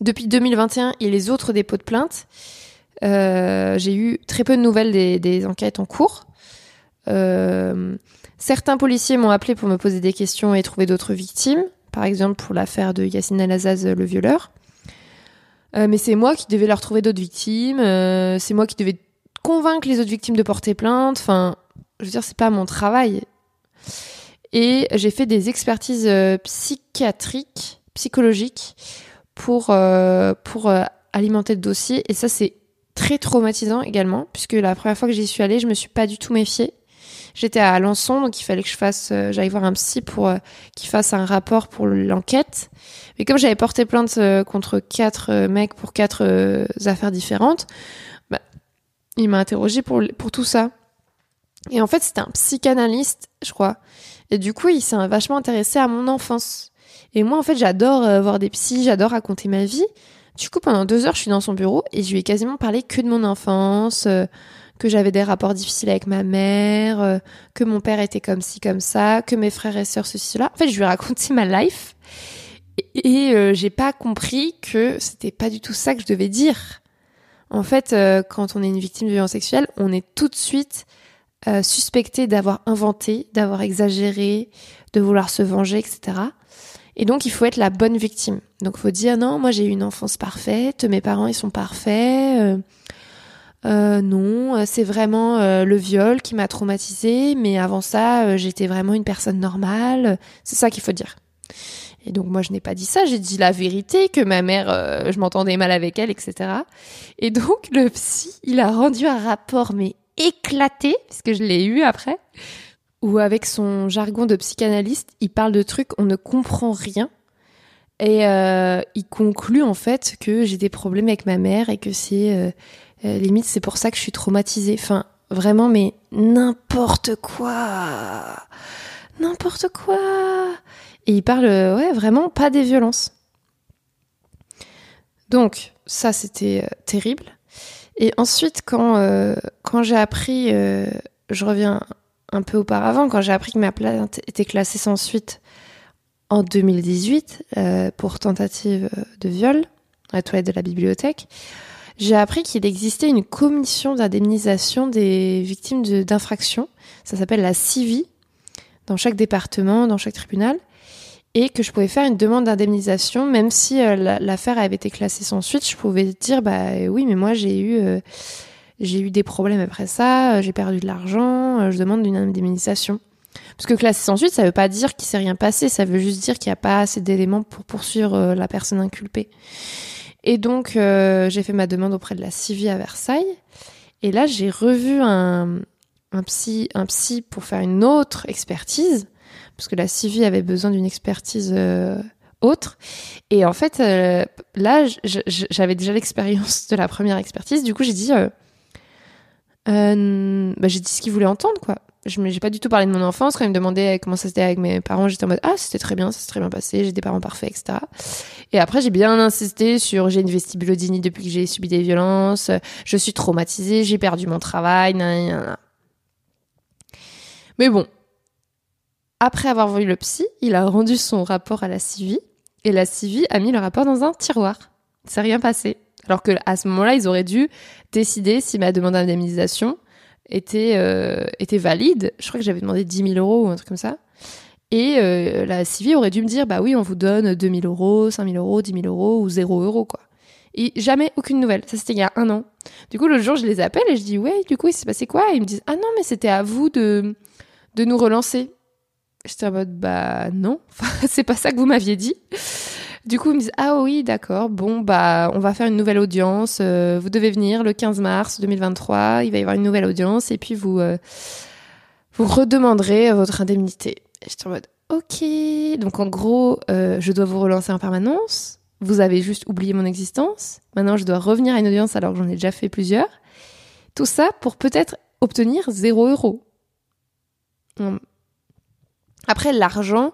Depuis 2021 et les autres dépôts de plainte, euh, j'ai eu très peu de nouvelles des, enquêtes en cours. Euh, certains policiers m'ont appelé pour me poser des questions et trouver d'autres victimes, par exemple pour l'affaire de Yassine Alazaz, le violeur. Euh, mais c'est moi qui devais leur trouver d'autres victimes. Euh, c'est moi qui devais convaincre les autres victimes de porter plainte. Enfin, je veux dire, c'est pas mon travail. Et j'ai fait des expertises euh, psychiatriques, psychologiques pour pour alimenter le dossier. Et ça, c'est très traumatisant également, puisque la première fois que j'y suis allée, je me suis pas du tout méfiée. J'étais à Alençon, donc il fallait que je fasse, euh, j'aille voir un psy pour euh, qu'il fasse un rapport pour l'enquête. Mais comme j'avais porté plainte euh, contre quatre mecs pour quatre affaires différentes, bah, il m'a interrogé pour, pour tout ça. Et en fait, c'était un psychanalyste, je crois. Et du coup, il s'est vachement intéressé à mon enfance. Et moi, en fait, j'adore voir des psys, j'adore raconter ma vie. Du coup, pendant deux heures, je suis dans son bureau et je lui ai quasiment parlé que de mon enfance, que j'avais des rapports difficiles avec ma mère, euh, que mon père était comme ci, comme ça, que mes frères et sœurs ceci, cela. En fait, je lui ai raconté ma life et, euh, j'ai pas compris que c'était pas du tout ça que je devais dire. En fait, euh, quand on est une victime de violence sexuelle, on est tout de suite suspecté d'avoir inventé, d'avoir exagéré, de vouloir se venger, etc. Et donc, il faut être la bonne victime. Donc, il faut dire non, moi j'ai eu une enfance parfaite, mes parents ils sont parfaits. Euh, euh, non, c'est vraiment euh, le viol qui m'a traumatisée, mais avant ça, j'étais vraiment une personne normale. C'est ça qu'il faut dire. Et donc moi je n'ai pas dit ça, j'ai dit la vérité, que ma mère, je m'entendais mal avec elle, etc. Et donc le psy, il a rendu un rapport mais éclaté, puisque je l'ai eu après, où avec son jargon de psychanalyste, il parle de trucs, on ne comprend rien. Et euh, il conclut en fait que j'ai des problèmes avec ma mère et que c'est euh, euh, limite c'est pour ça que je suis traumatisée. Enfin vraiment mais n'importe quoi, n'importe quoi. Et il parle ouais vraiment pas des violences. Donc ça c'était terrible. Et ensuite quand quand j'ai appris, je reviens un peu auparavant, quand j'ai appris que ma plainte était classée sans suite en 2018 euh, pour tentative de viol à la toilette de la bibliothèque, j'ai appris qu'il existait une commission d'indemnisation des victimes d'infractions. Ça s'appelle la CIVI, dans chaque département, dans chaque tribunal, et que je pouvais faire une demande d'indemnisation, même si euh, l'affaire avait été classée sans suite. Je pouvais dire, bah oui, mais moi j'ai eu euh, j'ai eu des problèmes après ça, euh, j'ai perdu de l'argent, euh, je demande une indemnisation. Parce que classé sans suite, ça veut pas dire qu'il s'est rien passé, ça veut juste dire qu'il n'y a pas assez d'éléments pour poursuivre euh, la personne inculpée. Et donc, j'ai fait ma demande auprès de la CIVI à Versailles. Et là, j'ai revu un, psy, pour faire une autre expertise, parce que la CIVI avait besoin d'une expertise autre. Et en fait, là, j'avais déjà l'expérience de la première expertise. Du coup, j'ai dit, euh, bah, j'ai dit ce qu'il voulait entendre, quoi. Je n'ai pas du tout parlé de mon enfance. Quand il me demandait comment ça c'était avec mes parents, j'étais en mode Ah, c'était très bien, ça s'est très bien passé, j'ai des parents parfaits, etc. Et après, j'ai bien insisté sur j'ai une vestibulodynie depuis que j'ai subi des violences, je suis traumatisée, j'ai perdu mon travail, nan, Mais bon, après avoir vu le psy, il a rendu son rapport à la CIVI et la CIVI a mis le rapport dans un tiroir. Il s'est rien passé. Alors que à ce moment-là, ils auraient dû décider si ma demande d'indemnisation était, euh, était valide. Je crois que j'avais demandé 10 000 euros ou un truc comme ça. Et euh, la CIVI aurait dû me dire, bah oui, on vous donne 2 000 euros, 5 000 euros, 10 000 euros ou 0 euros, quoi. Et jamais aucune nouvelle. Ça, c'était il y a un an. Du coup, le jour, je les appelle et je dis, ouais, du coup, il s'est passé quoi? Et ils me disent, ah non, mais c'était à vous de, de nous relancer. J'étais en mode, bah non, c'est pas ça que vous m'aviez dit. Du coup, ils me disent Ah oui, d'accord, bon, bah, on va faire une nouvelle audience. Euh, vous devez venir le 15 mars 2023. Il va y avoir une nouvelle audience et puis vous, euh, vous redemanderez votre indemnité. J'étais en mode Ok. Donc, en gros, euh, je dois vous relancer en permanence. Vous avez juste oublié mon existence. Maintenant, je dois revenir à une audience alors que j'en ai déjà fait plusieurs. Tout ça pour peut-être obtenir 0 euros. Après, l'argent,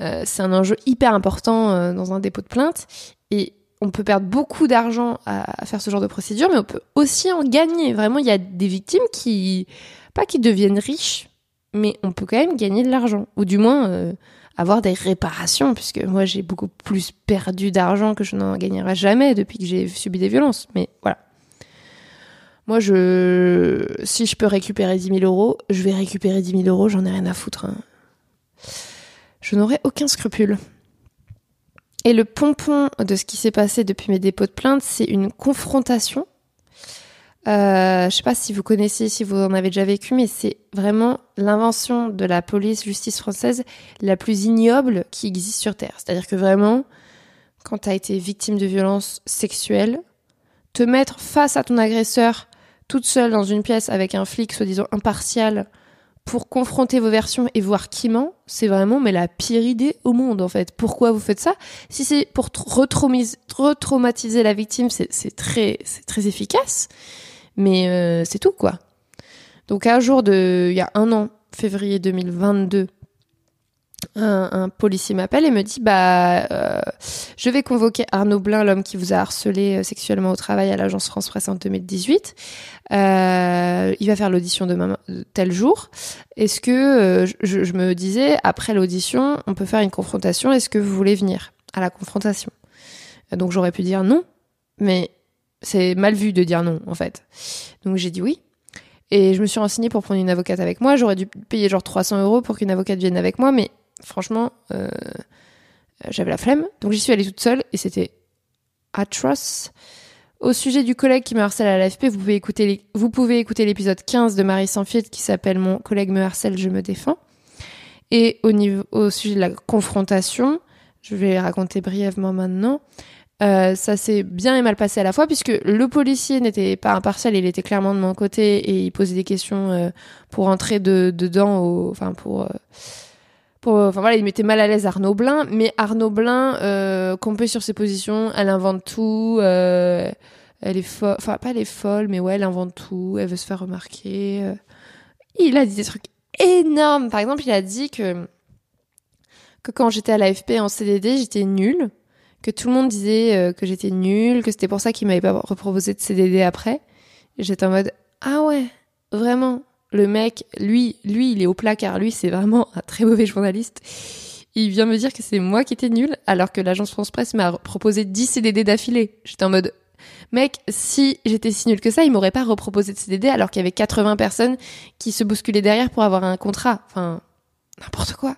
euh, c'est un enjeu hyper important euh, dans un dépôt de plainte et on peut perdre beaucoup d'argent à, faire ce genre de procédure, mais on peut aussi en gagner. Vraiment, il y a des victimes qui, pas qui deviennent riches, mais on peut quand même gagner de l'argent, ou du moins euh, avoir des réparations, puisque moi j'ai beaucoup plus perdu d'argent que je n'en gagnerai jamais depuis que j'ai subi des violences. Mais voilà. Moi, je, si je peux récupérer 10 000 euros, je vais récupérer 10 000 euros, j'en ai rien à foutre. Hein je n'aurais aucun scrupule. Et le pompon de ce qui s'est passé depuis mes dépôts de plainte, c'est une confrontation. Euh, je ne sais pas si vous connaissez, si vous en avez déjà vécu, mais c'est vraiment l'invention de la police justice française la plus ignoble qui existe sur Terre. C'est-à-dire que vraiment, quand tu as été victime de violences sexuelles, te mettre face à ton agresseur toute seule dans une pièce avec un flic soi-disant impartial pour confronter vos versions et voir qui ment, c'est vraiment mais la pire idée au monde en fait. Pourquoi vous faites ça? Si c'est pour retraumatiser la victime, c'est très, très efficace, mais euh, c'est tout quoi. Donc un jour de, il y a un an, février 2022, un, policier m'appelle et me dit bah euh, je vais convoquer Arnaud Blin, l'homme qui vous a harcelé euh, sexuellement au travail à l'agence France Presse en 2018. Euh, il va faire l'audition demain tel jour. Est-ce que je, je, me disais après l'audition, on peut faire une confrontation Est-ce que vous voulez venir à la confrontation? Donc j'aurais pu dire non, mais c'est mal vu de dire non en fait. Donc j'ai dit oui. Et je me suis renseignée pour prendre une avocate avec moi. J'aurais dû payer genre 300 euros pour qu'une avocate vienne avec moi, mais franchement, euh, j'avais la flemme, donc j'y suis allée toute seule et c'était atroce. Au sujet du collègue qui me harcèle à l'AFP, vous pouvez écouter l'épisode 15 de Marie sans qui s'appelle Mon collègue me harcèle, je me défends. Et au niveau, au sujet de la confrontation, je vais raconter brièvement maintenant. Euh, ça s'est bien et mal passé à la fois puisque le policier n'était pas impartial, il était clairement de mon côté et il posait des questions euh, pour entrer de, dedans, enfin pour, pour, enfin voilà, il mettait mal à l'aise Arnaud Blin, mais Arnaud Blin, euh, sur ses positions, elle invente tout, elle est folle, enfin pas elle est folle, mais ouais, elle invente tout, elle veut se faire remarquer. Il a dit des trucs énormes. Par exemple, il a dit que que quand j'étais à l'AFP en CDD, j'étais nulle que tout le monde disait euh, que j'étais nulle, que c'était pour ça qu'il m'avait pas reproposé de CDD après. J'étais en mode ah ouais, vraiment. Le mec, lui, lui, il est au placard. Lui, c'est vraiment un très mauvais journaliste. Il vient me dire que c'est moi qui étais nulle, alors que l'agence France Presse m'a proposé 10 CDD d'affilée. J'étais en mode mec, si j'étais si nulle que ça, il m'aurait pas reproposé de CDD alors qu'il y avait 80 personnes qui se bousculaient derrière pour avoir un contrat. Enfin, n'importe quoi.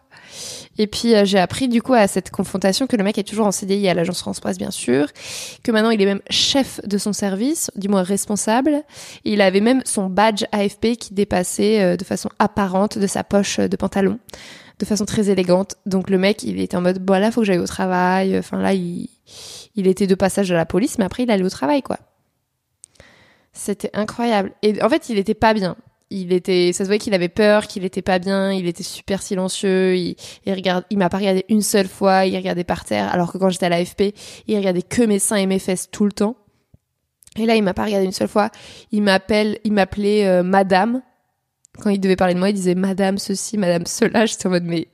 Et puis euh, j'ai appris du coup à cette confrontation que le mec est toujours en CDI à l'agence France Presse bien sûr, que maintenant il est même chef de son service, du moins responsable. Et il avait même son badge AFP qui dépassait euh, de façon apparente de sa poche de pantalon, de façon très élégante. Donc le mec il était en mode bon là faut que j'aille au travail. Enfin là il, il était de passage à la police, mais après il allait au travail quoi. C'était incroyable. Et en fait, il était pas bien il était, ça se voyait qu'il avait peur, qu'il était pas bien, il était super silencieux, il, il regarde, il m'a pas regardé une seule fois, il regardait par terre, alors que quand j'étais à l'AFP, il regardait que mes seins et mes fesses tout le temps. Et là, il m'a pas regardé une seule fois. Il m'appelle, il m'appelait euh, Madame. Quand il devait parler de moi, il disait Madame ceci, Madame cela. J'étais en mode mais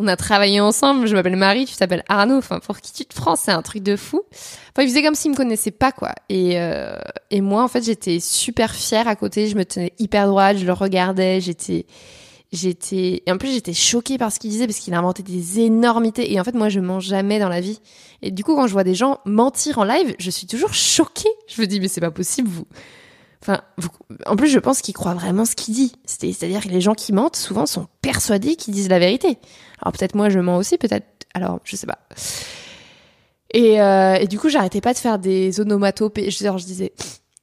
on a travaillé ensemble, je m'appelle Marie, tu t'appelles Arnaud, enfin pour qui tu te prends, c'est un truc de fou. Enfin, il faisait comme s'il me connaissait pas quoi. Et euh, et moi en fait, j'étais super fière à côté, je me tenais hyper droite, je le regardais, j'étais j'étais et en plus j'étais choquée par ce qu'il disait parce qu'il inventait des énormités et en fait moi je mens jamais dans la vie. Et du coup quand je vois des gens mentir en live, je suis toujours choquée. Je me dis mais c'est pas possible vous Enfin, en plus, je pense qu'il croit vraiment ce qu'il dit. C'est-à-dire que les gens qui mentent, souvent, sont persuadés qu'ils disent la vérité. Alors peut-être moi, je mens aussi, peut-être. Alors, je sais pas. Et, euh, et du coup, j'arrêtais pas de faire des onomatopées. Je, je disais,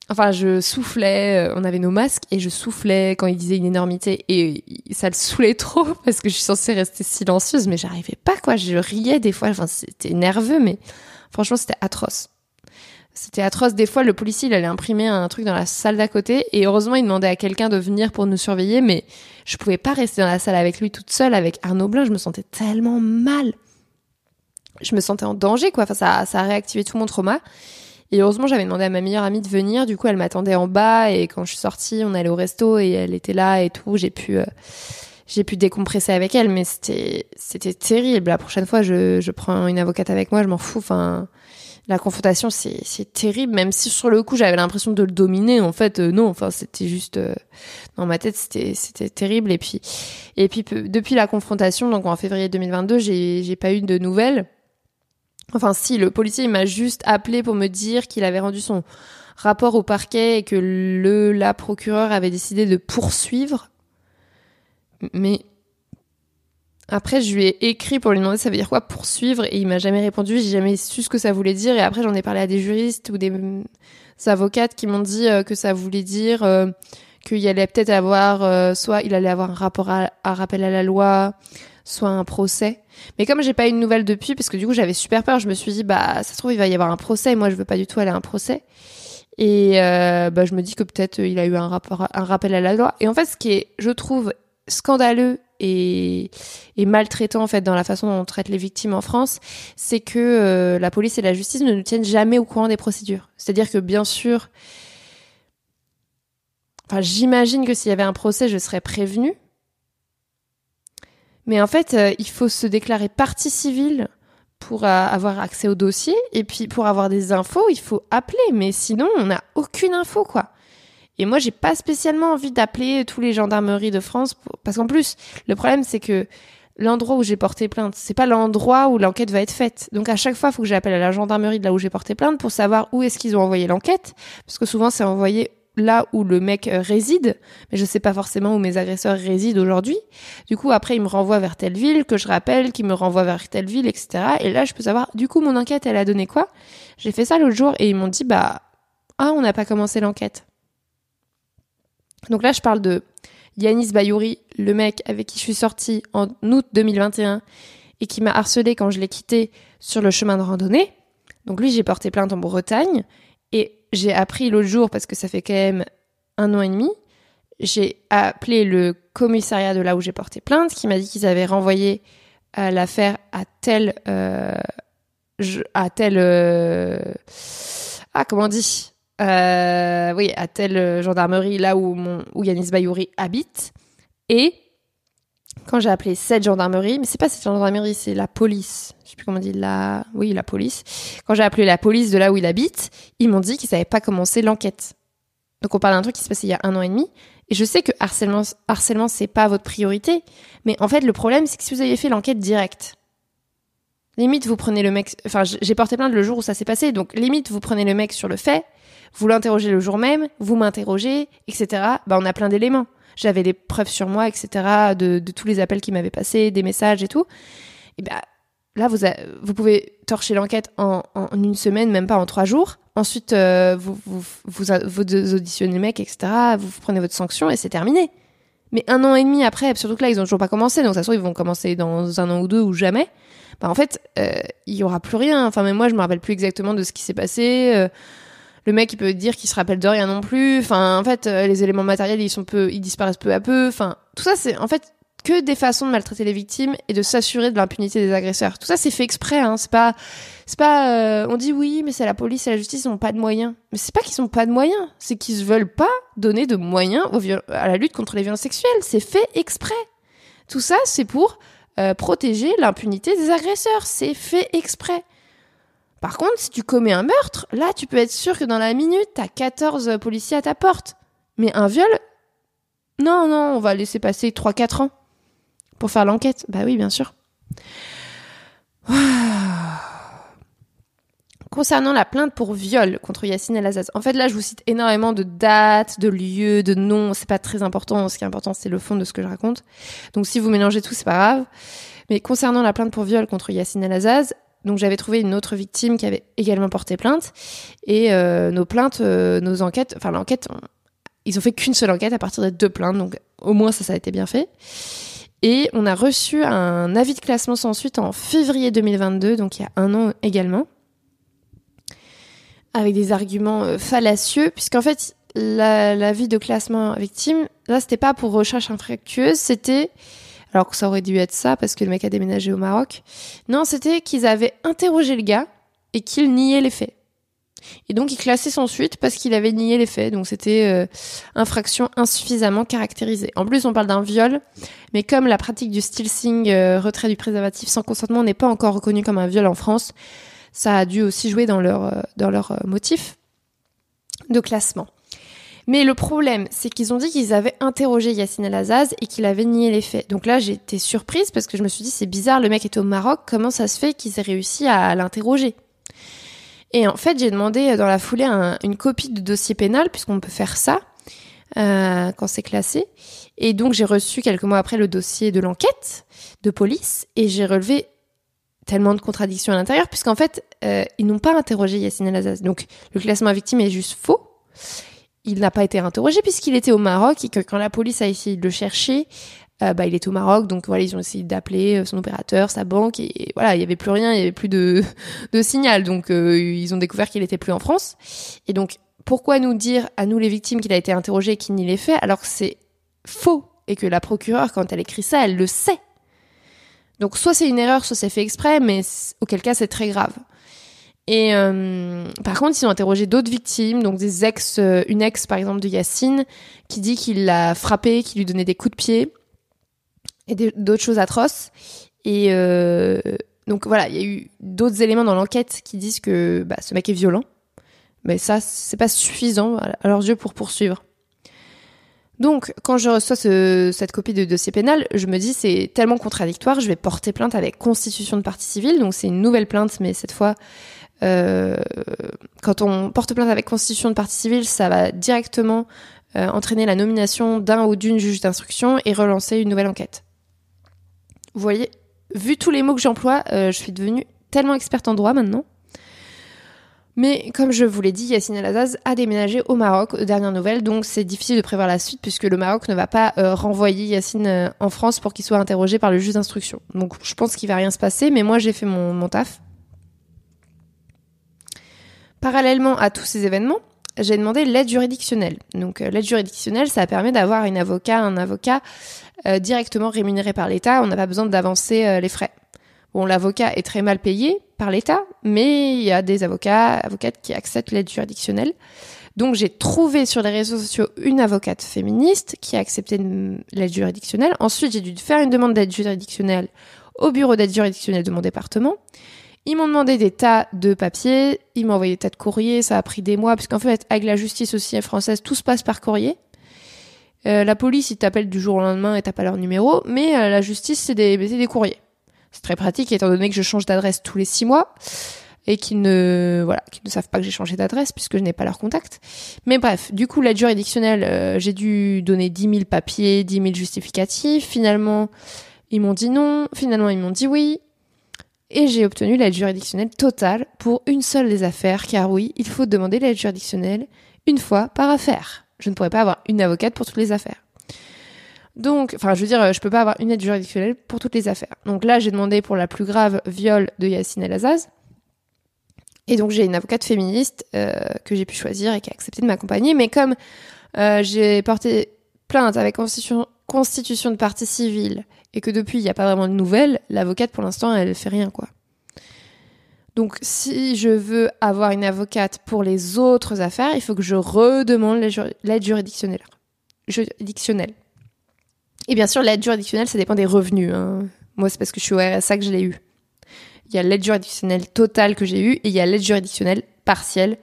enfin, je soufflais. Euh, on avait nos masques et je soufflais quand il disait une énormité et ça le saoulait trop parce que je suis censée rester silencieuse, mais j'arrivais pas quoi. Je riais des fois. Enfin, c'était nerveux, mais franchement, c'était atroce. C'était atroce. Des fois, le policier, il allait imprimer un truc dans la salle d'à côté et heureusement, il demandait à quelqu'un de venir pour nous surveiller, mais je pouvais pas rester dans la salle avec lui toute seule, avec Arnaud Blin. Je me sentais tellement mal. Je me sentais en danger, quoi. Enfin, ça, ça a réactivé tout mon trauma. Et heureusement, j'avais demandé à ma meilleure amie de venir. Du coup, elle m'attendait en bas et quand je suis sortie, on allait au resto et elle était là et tout. J'ai pu, euh, j'ai pu décompresser avec elle, mais c'était, c'était terrible. La prochaine fois, je, je prends une avocate avec moi, je m'en fous. Enfin, la confrontation c'est terrible même si sur le coup j'avais l'impression de le dominer en fait euh, non enfin c'était juste euh, dans ma tête c'était c'était terrible. Et puis et puis depuis la confrontation donc en février 2022 j'ai j'ai pas eu de nouvelles. Enfin si le policier m'a juste appelé pour me dire qu'il avait rendu son rapport au parquet et que le la procureure avait décidé de poursuivre. Mais après, je lui ai écrit pour lui demander ça veut dire quoi poursuivre et il m'a jamais répondu. J'ai jamais su ce que ça voulait dire. Et après, j'en ai parlé à des juristes ou des, avocates qui m'ont dit euh, que ça voulait dire euh, qu'il allait peut-être avoir euh, soit il allait avoir un rapport à, rappel à la loi, soit un procès. Mais comme j'ai pas eu de nouvelles depuis, parce que du coup j'avais super peur, je me suis dit bah ça se trouve il va y avoir un procès. Et moi, je veux pas du tout aller à un procès. Et bah, je me dis que peut-être il a eu un rapport, un rappel à la loi. Et en fait, ce qui est, je trouve, scandaleux et, maltraitant en fait dans la façon dont on traite les victimes en France, c'est que euh, la police et la justice ne nous tiennent jamais au courant des procédures. C'est-à-dire que bien sûr, enfin j'imagine que s'il y avait un procès, je serais prévenue. Mais en fait, euh, il faut se déclarer partie civile pour euh, avoir accès au dossier et puis pour avoir des infos, il faut appeler. Mais sinon, on n'a aucune info quoi. Et moi, j'ai pas spécialement envie d'appeler tous les gendarmeries de France parce qu'en plus, le problème c'est que l'endroit où j'ai porté plainte, c'est pas l'endroit où l'enquête va être faite. Donc à chaque fois, il faut que j'appelle à la gendarmerie de là où j'ai porté plainte pour savoir où est-ce qu'ils ont envoyé l'enquête parce que souvent c'est envoyé là où le mec euh, réside, mais je sais pas forcément où mes agresseurs résident aujourd'hui. Du coup, après, il me renvoie vers telle ville, que je rappelle, qu'il me renvoie vers telle ville, etc. Et là, je peux savoir, du coup, mon enquête, elle a donné quoi? J'ai fait ça l'autre jour et ils m'ont dit, bah, ah, on n'a pas commencé l'enquête. Donc là, je parle de Yanis Bayouri, le mec avec qui je suis sortie en août 2021 et qui m'a harcelé quand je l'ai quitté sur le chemin de randonnée. Donc lui, j'ai porté plainte en Bretagne et j'ai appris l'autre jour, parce que ça fait quand même un an et demi, j'ai appelé le commissariat de là où j'ai porté plainte, qui m'a dit qu'ils avaient renvoyé euh, l'affaire à tel... Euh, à tel... Euh, ah, comment on dit? Oui, à telle gendarmerie, là où, mon, où Yanis Bayouri habite. Et quand j'ai appelé cette gendarmerie, mais c'est pas cette gendarmerie, c'est la police. Je sais plus comment on dit, la, oui, la police. Quand j'ai appelé la police de là où il habite, ils m'ont dit qu'ils savaient pas commencer l'enquête. Donc on parle d'un truc qui s'est passé il y a un an et demi. Et je sais que harcèlement, harcèlement, c'est pas votre priorité. Mais en fait, le problème, c'est que si vous aviez fait l'enquête directe, limite, vous prenez le mec, enfin, j'ai porté plainte le jour où ça s'est passé. Donc, limite, vous prenez le mec sur le fait, vous l'interrogez le jour même, vous m'interrogez, etc. Bah, on a plein d'éléments j'avais des preuves sur moi, etc., de, tous les appels qui m'avaient passé, des messages et tout. Et ben là, vous, vous pouvez torcher l'enquête en, une semaine, même pas en trois jours. Ensuite, euh, vous, vous, auditionnez le mec, etc., vous prenez votre sanction et c'est terminé. Mais un an et demi après, surtout que là, ils ont toujours pas commencé, donc ça se trouve, ils vont commencer dans un an ou deux ou jamais. Bah, en fait, euh, il y aura plus rien. Enfin, même moi, je me rappelle plus exactement de ce qui s'est passé. Euh, le mec il peut dire qu'il se rappelle de rien non plus. Enfin, en fait, euh, les éléments matériels ils sont peu, ils disparaissent peu à peu. Enfin, tout ça c'est en fait que des façons de maltraiter les victimes et de s'assurer de l'impunité des agresseurs. Tout ça c'est fait exprès. Hein. C'est pas, c'est pas. Euh, on dit oui, mais c'est la police et la justice ils n'ont pas de moyens. Mais c'est pas qu'ils n'ont pas de moyens, c'est qu'ils veulent pas donner de moyens à la lutte contre les violences sexuelles. C'est fait exprès. Tout ça c'est pour euh, protéger l'impunité des agresseurs. C'est fait exprès. Par contre, si tu commets un meurtre, là, tu peux être sûr que dans la minute, t'as 14 policiers à ta porte. Mais un viol, non, non, on va laisser passer 3-4 ans pour faire l'enquête. Bah oui, bien sûr. Concernant la plainte pour viol contre Yacine El Azaz, en fait là je vous cite énormément de dates, de lieux, de noms, c'est pas très important, ce qui est important c'est le fond de ce que je raconte. Donc si vous mélangez tout, c'est pas grave. Mais concernant la plainte pour viol contre Yacine El Azaz, donc j'avais trouvé une autre victime qui avait également porté plainte. Et euh, nos plaintes, euh, nos enquêtes, enfin l'enquête, ils ont fait qu'une seule enquête à partir de deux plaintes. Donc au moins ça, ça a été bien fait. Et on a reçu un avis de classement sans suite en février 2022, donc il y a un an également, avec des arguments euh, fallacieux, puisqu'en fait l'avis de classement victime, là c'était pas pour recherche infructueuse, c'était alors que ça aurait dû être ça parce que le mec a déménagé au Maroc. Non, c'était qu'ils avaient interrogé le gars et qu'il niait les faits. Et donc il classait sans suite parce qu'il avait nié les faits. Donc c'était euh, infraction insuffisamment caractérisée. En plus, on parle d'un viol, mais comme la pratique du stilsing, euh, retrait du préservatif sans consentement, n'est pas encore reconnue comme un viol en France, ça a dû aussi jouer dans leur, euh, dans leur motif de classement. Mais le problème, c'est qu'ils ont dit qu'ils avaient interrogé Yacine El-Azaz et qu'il avait nié les faits. Donc là, j'étais surprise parce que je me suis dit, c'est bizarre, le mec est au Maroc, comment ça se fait qu'ils aient réussi à l'interroger? Et en fait, j'ai demandé dans la foulée une copie de dossier pénal, puisqu'on peut faire ça euh, quand c'est classé. Et donc, j'ai reçu quelques mois après le dossier de l'enquête de police et j'ai relevé tellement de contradictions à l'intérieur, puisqu'en fait, euh, ils n'ont pas interrogé Yacine El-Azaz. Donc, le classement victime est juste faux il n'a pas été interrogé puisqu'il était au Maroc et que quand la police a essayé de le chercher, euh, bah, il était au Maroc, donc voilà, ils ont essayé d'appeler euh, son opérateur, sa banque, et, voilà, il y avait plus rien, il y avait plus de, signal, donc euh, ils ont découvert qu'il était plus en France. Et donc, pourquoi nous dire à nous les victimes qu'il a été interrogé et qu'il n'y l'ait fait, alors que c'est faux et que la procureure, quand elle écrit ça, elle le sait. Donc, soit c'est une erreur, soit c'est fait exprès, mais auquel cas c'est très grave. Et euh, par contre, ils ont interrogé d'autres victimes, donc des ex, euh, une ex par exemple de Yacine, qui dit qu'il l'a frappé, qu'il lui donnait des coups de pied et d'autres choses atroces. Et euh, donc voilà, il y a eu d'autres éléments dans l'enquête qui disent que bah, ce mec est violent, mais ça c'est pas suffisant à leurs yeux pour poursuivre. Donc, quand je reçois ce, cette copie de dossier pénal, je me dis c'est tellement contradictoire, je vais porter plainte avec constitution de partie civile. Donc, c'est une nouvelle plainte, mais cette fois quand on porte plainte avec constitution de partie civile, ça va directement entraîner la nomination d'un ou d'une juge d'instruction et relancer une nouvelle enquête. Vous voyez, vu tous les mots que j'emploie, je suis devenue tellement experte en droit maintenant. Mais comme je vous l'ai dit, Yassine El-Azaz a déménagé au Maroc, aux dernières nouvelles, donc c'est difficile de prévoir la suite puisque le Maroc ne va pas euh, renvoyer Yassine euh, en France pour qu'il soit interrogé par le juge d'instruction. Donc je pense qu'il va rien se passer, mais moi j'ai fait mon, mon taf. Parallèlement à tous ces événements, j'ai demandé l'aide juridictionnelle. Donc euh, l'aide juridictionnelle, ça permet d'avoir un avocat, un avocat directement rémunéré par l'État. On n'a pas besoin d'avancer les frais. Bon, l'avocat est très mal payé par l'État, mais il y a des avocats, avocates qui acceptent l'aide juridictionnelle. Donc j'ai trouvé sur les réseaux sociaux une avocate féministe qui a accepté l'aide juridictionnelle. Ensuite, j'ai dû faire une demande d'aide juridictionnelle au bureau d'aide juridictionnelle de mon département. Ils m'ont demandé des tas de papiers, ils m'ont envoyé des tas de courriers, ça a pris des mois, parce qu'en fait, avec la justice aussi française, tout se passe par courrier. Euh, la police, ils t'appellent du jour au lendemain et t'as pas leur numéro, mais euh, la justice, c'est des, des courriers. C'est très pratique étant donné que je change d'adresse tous les six mois et qu'ils ne voilà ne savent pas que j'ai changé d'adresse puisque je n'ai pas leur contact. Mais bref, du coup l'aide juridictionnelle, euh, j'ai dû donner 10 000 papiers, 10 000 justificatifs. Finalement, ils m'ont dit non. Finalement, ils m'ont dit oui. Et j'ai obtenu l'aide juridictionnelle totale pour une seule des affaires, car oui, il faut demander l'aide juridictionnelle une fois par affaire. Je ne pourrais pas avoir une avocate pour toutes les affaires. Donc, enfin, je veux dire, je peux pas avoir une aide juridictionnelle pour toutes les affaires. Donc là, j'ai demandé pour la plus grave viol de Yassine El Azaz. Et donc, j'ai une avocate féministe euh, que j'ai pu choisir et qui a accepté de m'accompagner. Mais comme euh, j'ai porté plainte avec constitution, constitution de partie civile et que depuis, il n'y a pas vraiment de nouvelles, l'avocate, pour l'instant, elle fait rien, quoi. Donc, si je veux avoir une avocate pour les autres affaires, il faut que je redemande l'aide juridictionnelle. juridictionnelle. Et bien sûr, l'aide juridictionnelle, ça dépend des revenus. Hein. Moi, c'est parce que je suis au RSA que je l'ai eu. Il y a l'aide juridictionnelle totale que j'ai eue et il y a l'aide juridictionnelle partielle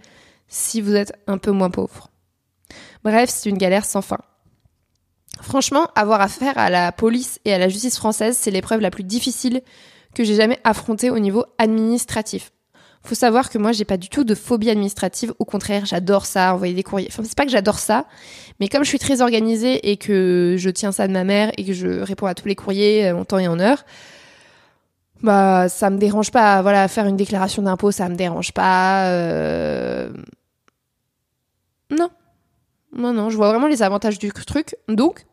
si vous êtes un peu moins pauvre. Bref, c'est une galère sans fin. Franchement, avoir affaire à la police et à la justice française, c'est l'épreuve la plus difficile que j'ai jamais affrontée au niveau administratif. Faut savoir que moi, j'ai pas du tout de phobie administrative. Au contraire, j'adore ça, envoyer des courriers. Enfin, c'est pas que j'adore ça, mais comme je suis très organisée et que je tiens ça de ma mère et que je réponds à tous les courriers euh, en temps et en heure, bah, ça me dérange pas. Voilà, faire une déclaration d'impôt, ça me dérange pas. Euh... Non. Non, non, je vois vraiment les avantages du truc. Donc,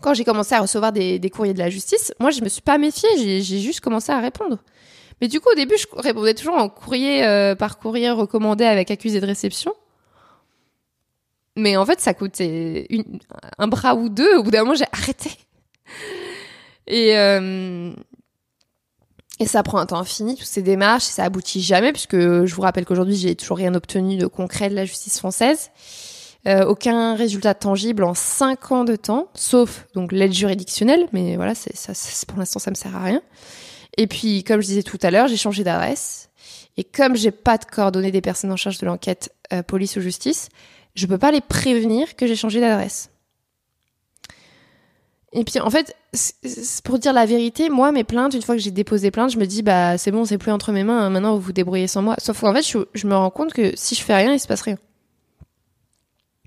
quand j'ai commencé à recevoir des, des, courriers de la justice, moi, je me suis pas méfiée, j'ai juste commencé à répondre. Mais du coup, au début, je répondais toujours en courrier euh, par courrier recommandé avec accusé de réception. Mais en fait, ça coûtait un bras ou deux. Au bout d'un moment, j'ai arrêté. Et, euh, et ça prend un temps infini, toutes ces démarches, et ça aboutit jamais, puisque je vous rappelle qu'aujourd'hui, j'ai toujours rien obtenu de concret de la justice française. Euh, aucun résultat tangible en cinq ans de temps, sauf donc l'aide juridictionnelle, mais voilà, c'est, ça, pour l'instant, ça me sert à rien. Et puis, comme je disais tout à l'heure, j'ai changé d'adresse. Et comme j'ai pas de coordonnées des personnes en charge de l'enquête euh, police ou justice, je peux pas les prévenir que j'ai changé d'adresse. Et puis en fait, pour dire la vérité, moi mes plaintes, une fois que j'ai déposé plainte, je me dis bah c'est bon, c'est plus entre mes mains, hein, maintenant vous vous débrouillez sans moi. Sauf qu'en fait, je, je, me rends compte que si je fais rien, il se passe rien.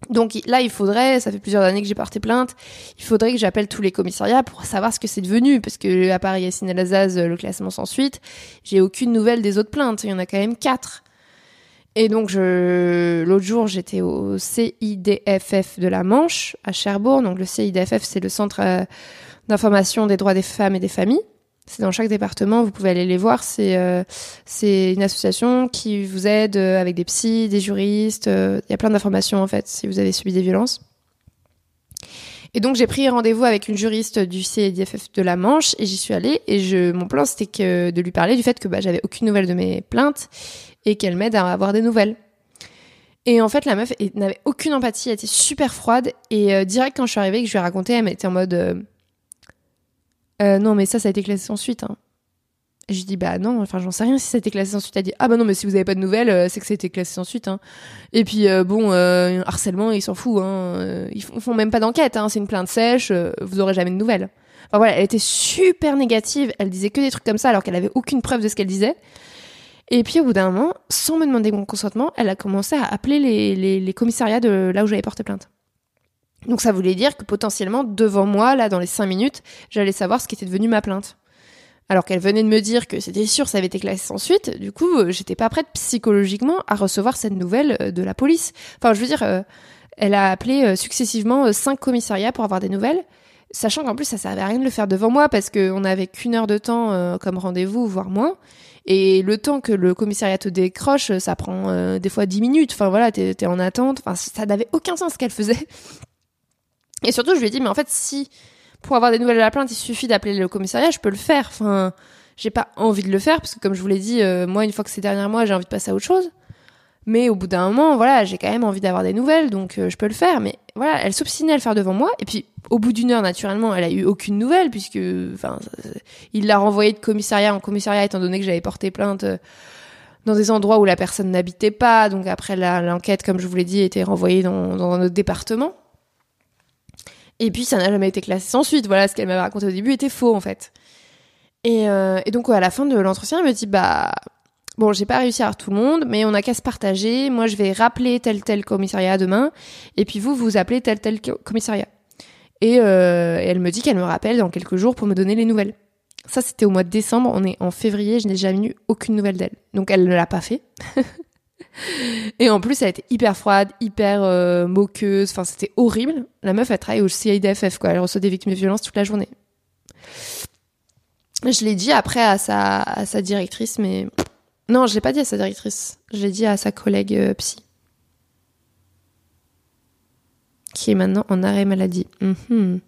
Donc là, il faudrait, ça fait plusieurs années que j'ai porté plainte, il faudrait que j'appelle tous les commissariats pour savoir ce que c'est devenu, parce que à part Yassine El-Azaz, le classement sans suite, j'ai aucune nouvelle des autres plaintes. Il y en a quand même quatre. Et donc, je, l'autre jour, j'étais au CIDFF de la Manche, à Cherbourg. Donc, le CIDFF, c'est le Centre euh, d'information des droits des femmes et des familles. C'est dans chaque département, vous pouvez aller les voir. C'est euh, une association qui vous aide euh, avec des psys, des juristes. Euh, il y a plein d'informations en fait si vous avez subi des violences. Et donc j'ai pris rendez-vous avec une juriste du CDFF de la Manche et j'y suis allée et je mon plan c'était que de lui parler du fait que bah, j'avais aucune nouvelle de mes plaintes et qu'elle m'aide à avoir des nouvelles. Et en fait la meuf n'avait aucune empathie, elle était super froide et direct quand je suis arrivée que je lui ai raconté, elle m'était en mode euh, non, mais ça, ça a été classé sans suite. Hein. Je dis, bah non, enfin, j'en sais rien si ça a été classé sans suite. Elle dit, ah bah non, mais si vous avez pas de nouvelles, euh, c'est que ça a été classé sans suite. Hein. Et puis, euh, bon, harcèlement, ils s'en foutent. Hein. Ils font même pas d'enquête. Hein. C'est une plainte sèche, vous aurez jamais de nouvelles. Enfin voilà, elle était super négative. Elle disait que des trucs comme ça alors qu'elle avait aucune preuve de ce qu'elle disait. Et puis au bout d'un moment, sans me demander mon consentement, elle a commencé à appeler les, les, commissariats de là où j'avais porté plainte. Donc ça voulait dire que potentiellement, devant moi, là, dans les cinq minutes, j'allais savoir ce qui était devenu ma plainte. Alors qu'elle venait de me dire que c'était sûr, ça avait été classé sans suite, du coup, euh, j'étais pas prête psychologiquement à recevoir cette nouvelle euh, de la police. Enfin, je veux dire, euh, elle a appelé successivement cinq commissariats pour avoir des nouvelles, sachant qu'en plus, ça servait à rien de le faire devant moi parce qu'on n'avait qu'une heure de temps comme rendez-vous, voire moins. Et le temps que le commissariat te décroche, ça prend des fois dix minutes. Enfin voilà, t'es es en attente. Enfin, ça n'avait aucun sens ce qu'elle faisait. Et surtout, je lui ai dit, mais en fait, si pour avoir des nouvelles de la plainte, il suffit d'appeler le commissariat, je peux le faire. Enfin, j'ai pas envie de le faire parce que, comme je vous l'ai dit, euh, moi, une fois que c'est derrière moi, j'ai envie de passer à autre chose. Mais au bout d'un moment, voilà, j'ai quand même envie d'avoir des nouvelles, donc euh, je peux le faire. Mais voilà, elle s'obstinait à le faire devant moi. Et puis, au bout d'une heure, naturellement, elle a eu aucune nouvelle puisque, enfin, il l'a renvoyée de commissariat en commissariat étant donné que j'avais porté plainte euh, dans des endroits où la personne n'habitait pas. Donc après, l'enquête, comme je vous l'ai dit, était renvoyée dans, dans un autre département. Et puis ça n'a jamais été classé sans suite. Voilà, ce qu'elle m'avait raconté au début était faux en fait. Et, euh, donc à la fin de l'entretien, elle me dit bah bon, j'ai pas réussi à avoir tout le monde, mais on a qu'à se partager. Moi, je vais rappeler tel tel commissariat demain, et puis vous vous appelez tel tel commissariat. Euh, et elle me dit qu'elle me rappelle dans quelques jours pour me donner les nouvelles. Ça, c'était au mois de décembre. On est en février. Je n'ai jamais eu aucune nouvelle d'elle. Donc elle ne l'a pas fait. Et en plus, elle était hyper froide, hyper euh, moqueuse. Enfin, c'était horrible. La meuf, elle travaille au CIDFF, quoi. Elle reçoit des victimes de violence toute la journée. Je l'ai dit après à sa, à sa directrice, mais non, je l'ai pas dit à sa directrice. Je l'ai dit à sa collègue euh, psy, qui est maintenant en arrêt maladie. Mhm.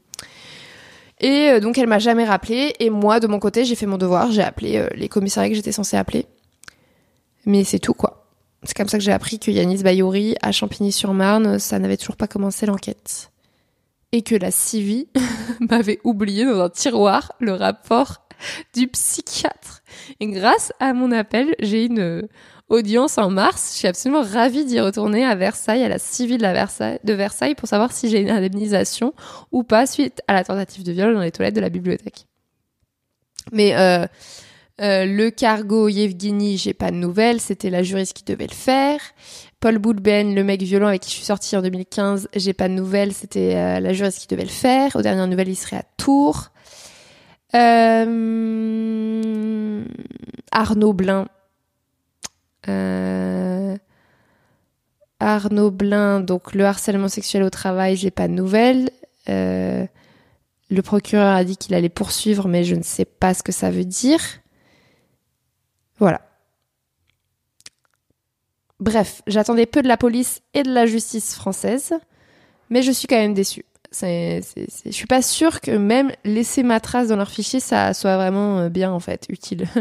Et euh, donc, elle m'a jamais rappelé. Et moi, de mon côté, j'ai fait mon devoir. J'ai appelé les commissariats que j'étais censée appeler. Mais c'est tout, quoi. C'est comme ça que j'ai appris que Yanis Bayouri, à Champigny-sur-Marne, ça n'avait toujours pas commencé l'enquête. Et que la CIVI m'avait oublié dans un tiroir le rapport du psychiatre. Et grâce à mon appel, j'ai une euh, audience en mars. Je suis absolument ravie d'y retourner à Versailles, à la CIVI de, Versailles, de Versailles, pour savoir si j'ai une indemnisation ou pas suite à la tentative de viol dans les toilettes de la bibliothèque. Mais euh, euh, le cargo Yevgeny, j'ai pas de nouvelles, c'était la juriste qui devait le faire. Paul Boulben, le mec violent avec qui je suis sortie en 2015, j'ai pas de nouvelles, c'était euh, la juriste qui devait le faire. Aux dernières nouvelles, il serait à Tours. Euh, Arnaud Blin. Arnaud Blin, donc le harcèlement sexuel au travail, j'ai pas de nouvelles. le procureur a dit qu'il allait poursuivre, mais je ne sais pas ce que ça veut dire. Voilà. Bref, j'attendais peu de la police et de la justice française, mais je suis quand même déçue. C'est, je suis pas sûre que même laisser ma trace dans leur fichier, ça soit vraiment euh, bien en fait, utile.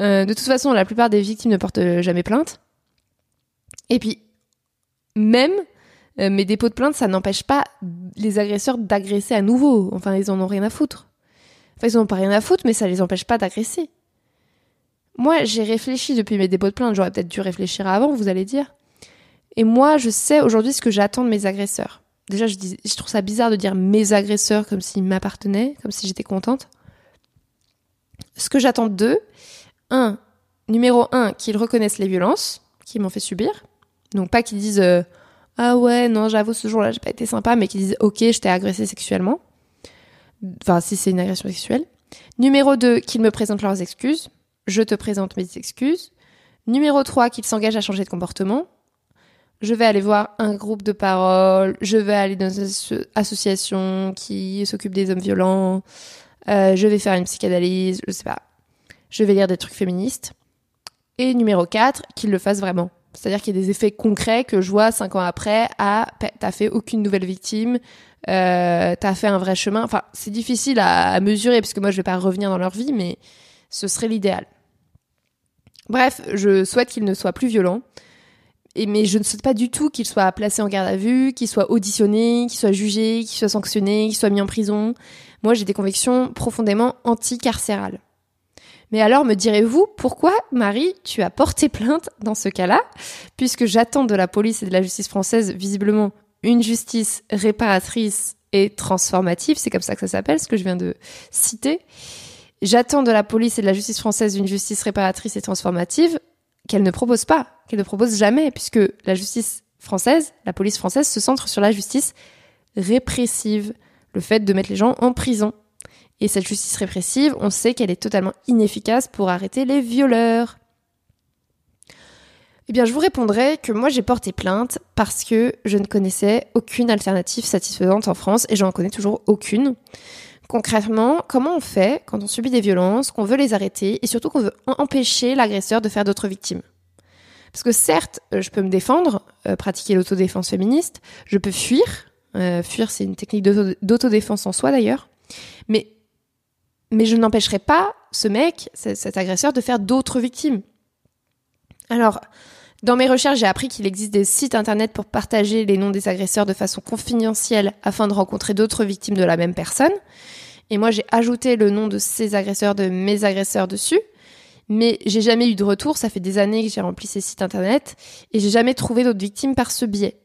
Euh, de toute façon, la plupart des victimes ne portent jamais plainte. Et puis, même euh, mes dépôts de plainte, ça n'empêche pas les agresseurs d'agresser à nouveau. Enfin, ils en ont rien à foutre. Enfin, ils en ont pas rien à foutre, mais ça les empêche pas d'agresser. Moi, j'ai réfléchi depuis mes dépôts de plainte, j'aurais peut-être dû réfléchir avant, vous allez dire. Et moi, je sais aujourd'hui ce que j'attends de mes agresseurs. Déjà, je, dis, trouve ça bizarre de dire mes agresseurs comme s'ils m'appartenaient, comme si j'étais contente. Ce que j'attends d'eux, un, numéro un, qu'ils reconnaissent les violences qu'ils m'ont fait subir. Donc pas qu'ils disent euh, ah ouais non j'avoue ce jour-là j'ai pas été sympa, mais qu'ils disent ok je t'ai agressé sexuellement. Enfin si c'est une agression sexuelle. Numéro 2, qu'ils me présentent leurs excuses je te présente mes excuses. Numéro 3, qu'il s'engage à changer de comportement. Je vais aller voir un groupe de parole, je vais aller dans une association qui s'occupe des hommes violents, euh, je vais faire une psychanalyse, je sais pas. Je vais lire des trucs féministes. Et numéro 4, qu'il le fasse vraiment. C'est-à-dire qu'il y ait des effets concrets que je vois cinq ans après, ah, t'as fait aucune nouvelle victime, euh, t'as fait un vrai chemin. Enfin, c'est difficile à, à mesurer parce que moi je vais pas revenir dans leur vie, mais ce serait l'idéal. Bref, je souhaite qu'il ne soit plus violent. Et, mais je ne souhaite pas du tout qu'il soit placé en garde à vue, qu'il soit auditionné, qu'il soit jugé, qu'il soit sanctionné, qu'il soit mis en prison. Moi, j'ai des convictions profondément anti-carcérales. Mais alors, me direz-vous, pourquoi, Marie, tu as porté plainte dans ce cas-là Puisque j'attends de la police et de la justice française, visiblement, une justice réparatrice et transformative, c'est comme ça que ça s'appelle, ce que je viens de citer j'attends de la police et de la justice française une justice réparatrice et transformative qu'elle ne propose pas, qu'elle ne propose jamais, puisque la justice française, la police française se centre sur la justice répressive, le fait de mettre les gens en prison. Et cette justice répressive, on sait qu'elle est totalement inefficace pour arrêter les violeurs. Eh bien, je vous répondrai que moi j'ai porté plainte parce que je ne connaissais aucune alternative satisfaisante en France et j'en connais toujours aucune. Concrètement, comment on fait quand on subit des violences, qu'on veut les arrêter et surtout qu'on veut empêcher l'agresseur de faire d'autres victimes? Parce que certes, euh, je peux me défendre, euh, pratiquer l'autodéfense féministe, je peux fuir, euh, fuir c'est une technique d'autodéfense en soi d'ailleurs, mais, mais je n'empêcherai pas ce mec, cet agresseur, de faire d'autres victimes. Alors, dans mes recherches, j'ai appris qu'il existe des sites internet pour partager les noms des agresseurs de façon confidentielle afin de rencontrer d'autres victimes de la même personne. Et moi, j'ai ajouté le nom de ces agresseurs, de mes agresseurs dessus. Mais j'ai jamais eu de retour. Ça fait des années que j'ai rempli ces sites internet et j'ai jamais trouvé d'autres victimes par ce biais.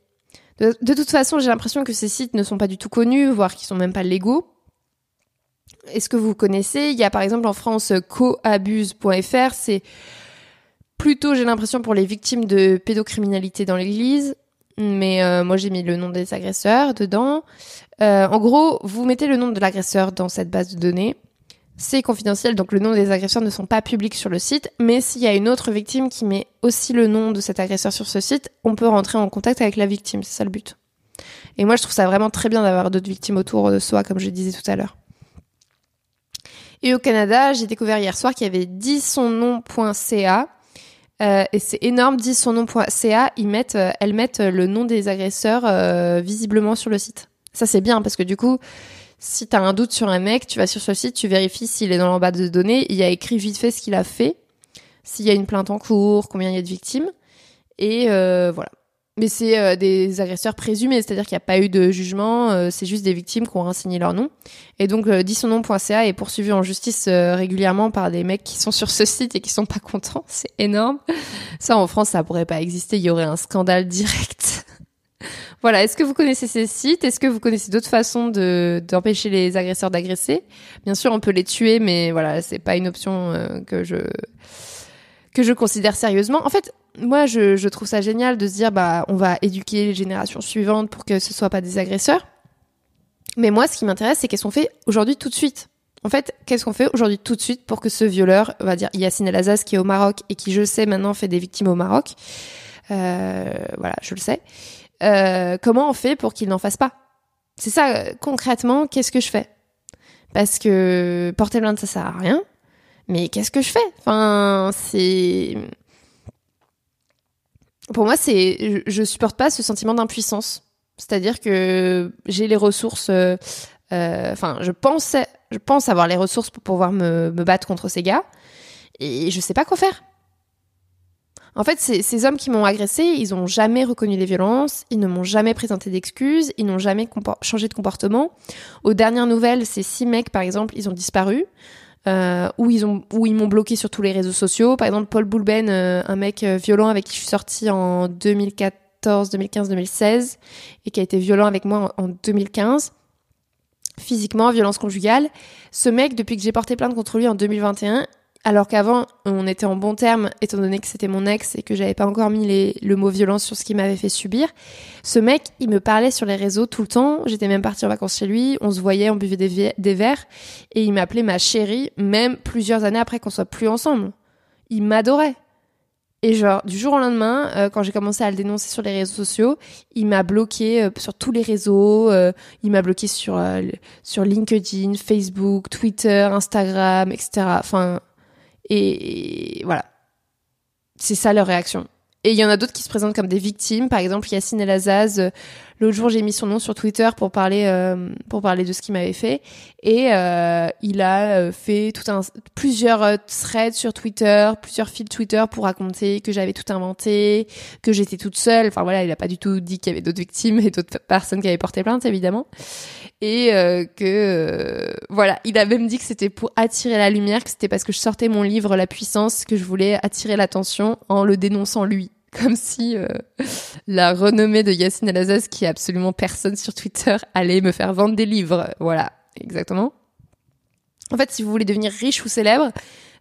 De, toute façon, j'ai l'impression que ces sites ne sont pas du tout connus, voire qu'ils sont même pas légaux. Est-ce que vous connaissez? Il y a par exemple en France coabuse.fr, c'est plutôt, j'ai l'impression, pour les victimes de pédocriminalité dans l'église. Mais euh, moi, j'ai mis le nom des agresseurs dedans. Euh, en gros, vous mettez le nom de l'agresseur dans cette base de données. C'est confidentiel, donc le nom des agresseurs ne sont pas publics sur le site. Mais s'il y a une autre victime qui met aussi le nom de cet agresseur sur ce site, on peut rentrer en contact avec la victime. C'est ça le but. Et moi, je trouve ça vraiment très bien d'avoir d'autres victimes autour de soi, comme je disais tout à l'heure. Et au Canada, j'ai découvert hier soir qu'il y avait dit son nom.ca euh, et c'est énorme, dit son nom.ca, ils mettent, euh, elles mettent le nom des agresseurs euh, visiblement sur le site. Ça c'est bien parce que du coup, si t'as un doute sur un mec, tu vas sur ce site, tu vérifies s'il est dans la de données, il y a écrit vite fait ce qu'il a fait, s'il y a une plainte en cours, combien il y a de victimes, et voilà. Mais c'est euh, des agresseurs présumés, c'est-à-dire qu'il n'y a pas eu de jugement, euh, c'est juste des victimes qui ont renseigné leur nom. Et donc, euh, nom.ca est poursuivi en justice euh, régulièrement par des mecs qui sont sur ce site et qui sont pas contents. C'est énorme. Ça, en France, ça pourrait pas exister. Il y aurait un scandale direct. voilà. Est-ce que vous connaissez ces sites? Est-ce que vous connaissez d'autres façons de d'empêcher les agresseurs d'agresser? Bien sûr, on peut les tuer, mais voilà, c'est pas une option que je que je considère sérieusement. En fait, moi, je, je, trouve ça génial de se dire, bah, on va éduquer les générations suivantes pour que ce soit pas des agresseurs. Mais moi, ce qui m'intéresse, c'est qu'est-ce qu'on fait aujourd'hui tout de suite. En fait, qu'est-ce qu'on fait aujourd'hui tout de suite pour que ce violeur, on va dire Yassine El Azaz, qui est au Maroc et qui, je sais, maintenant fait des victimes au Maroc, euh, voilà, je le sais. Euh, comment on fait pour qu'il n'en fasse pas? C'est ça, concrètement, qu'est-ce que je fais? Parce que porter plainte, ça sert à rien. Mais qu'est-ce que je fais? Enfin, c'est pour moi, c'est, je, supporte pas ce sentiment d'impuissance. C'est-à-dire que j'ai les ressources, euh, euh, enfin, je pense, je pense avoir les ressources pour pouvoir me, battre contre ces gars, et je sais pas quoi faire. En fait, ces, hommes qui m'ont agressé, ils ont jamais reconnu les violences, ils ne m'ont jamais présenté d'excuses, ils n'ont jamais changé de comportement. Aux dernières nouvelles, ces six mecs, par exemple, ils ont disparu euh, où ils ont où ils m'ont bloqué sur tous les réseaux sociaux. Par exemple, Paul Boulben, euh, un mec euh, violent avec qui je suis sortie en 2014, 2015, 2016 et qui a été violent avec moi en, en 2015 physiquement, violence conjugale. Ce mec, depuis que j'ai porté plainte contre lui en 2021, alors qu'avant, on était en bon terme, étant donné que c'était mon ex et que j'avais pas encore mis les, le mot violence sur ce qu'il m'avait fait subir. Ce mec, il me parlait sur les réseaux tout le temps. J'étais même partie en vacances chez lui. On se voyait, on buvait des, verres. Et il m'appelait ma chérie, même plusieurs années après qu'on soit plus ensemble. Il m'adorait. Et genre, du jour au lendemain, euh, quand j'ai commencé à le dénoncer sur les réseaux sociaux, il m'a bloqué euh, sur tous les réseaux. Euh, il m'a bloqué sur, sur LinkedIn, Facebook, Twitter, Instagram, etc. Enfin, et, voilà. C'est ça leur réaction. Et il y en a d'autres qui se présentent comme des victimes. Par exemple, Yacine El Azaz, euh, l'autre jour, j'ai mis son nom sur Twitter pour parler, euh, pour parler de ce qu'il m'avait fait. Et euh, il a fait tout un, plusieurs threads sur Twitter, plusieurs fils Twitter pour raconter que j'avais tout inventé, que j'étais toute seule. Enfin voilà, il a pas du tout dit qu'il y avait d'autres victimes et d'autres personnes qui avaient porté plainte, évidemment et euh, que euh, voilà, il a même dit que c'était pour attirer la lumière, que c'était parce que je sortais mon livre La puissance que je voulais attirer l'attention en le dénonçant lui, comme si euh, la renommée de Yacine Alazaz, qui est absolument personne sur Twitter, allait me faire vendre des livres. Voilà, exactement. En fait, si vous voulez devenir riche ou célèbre,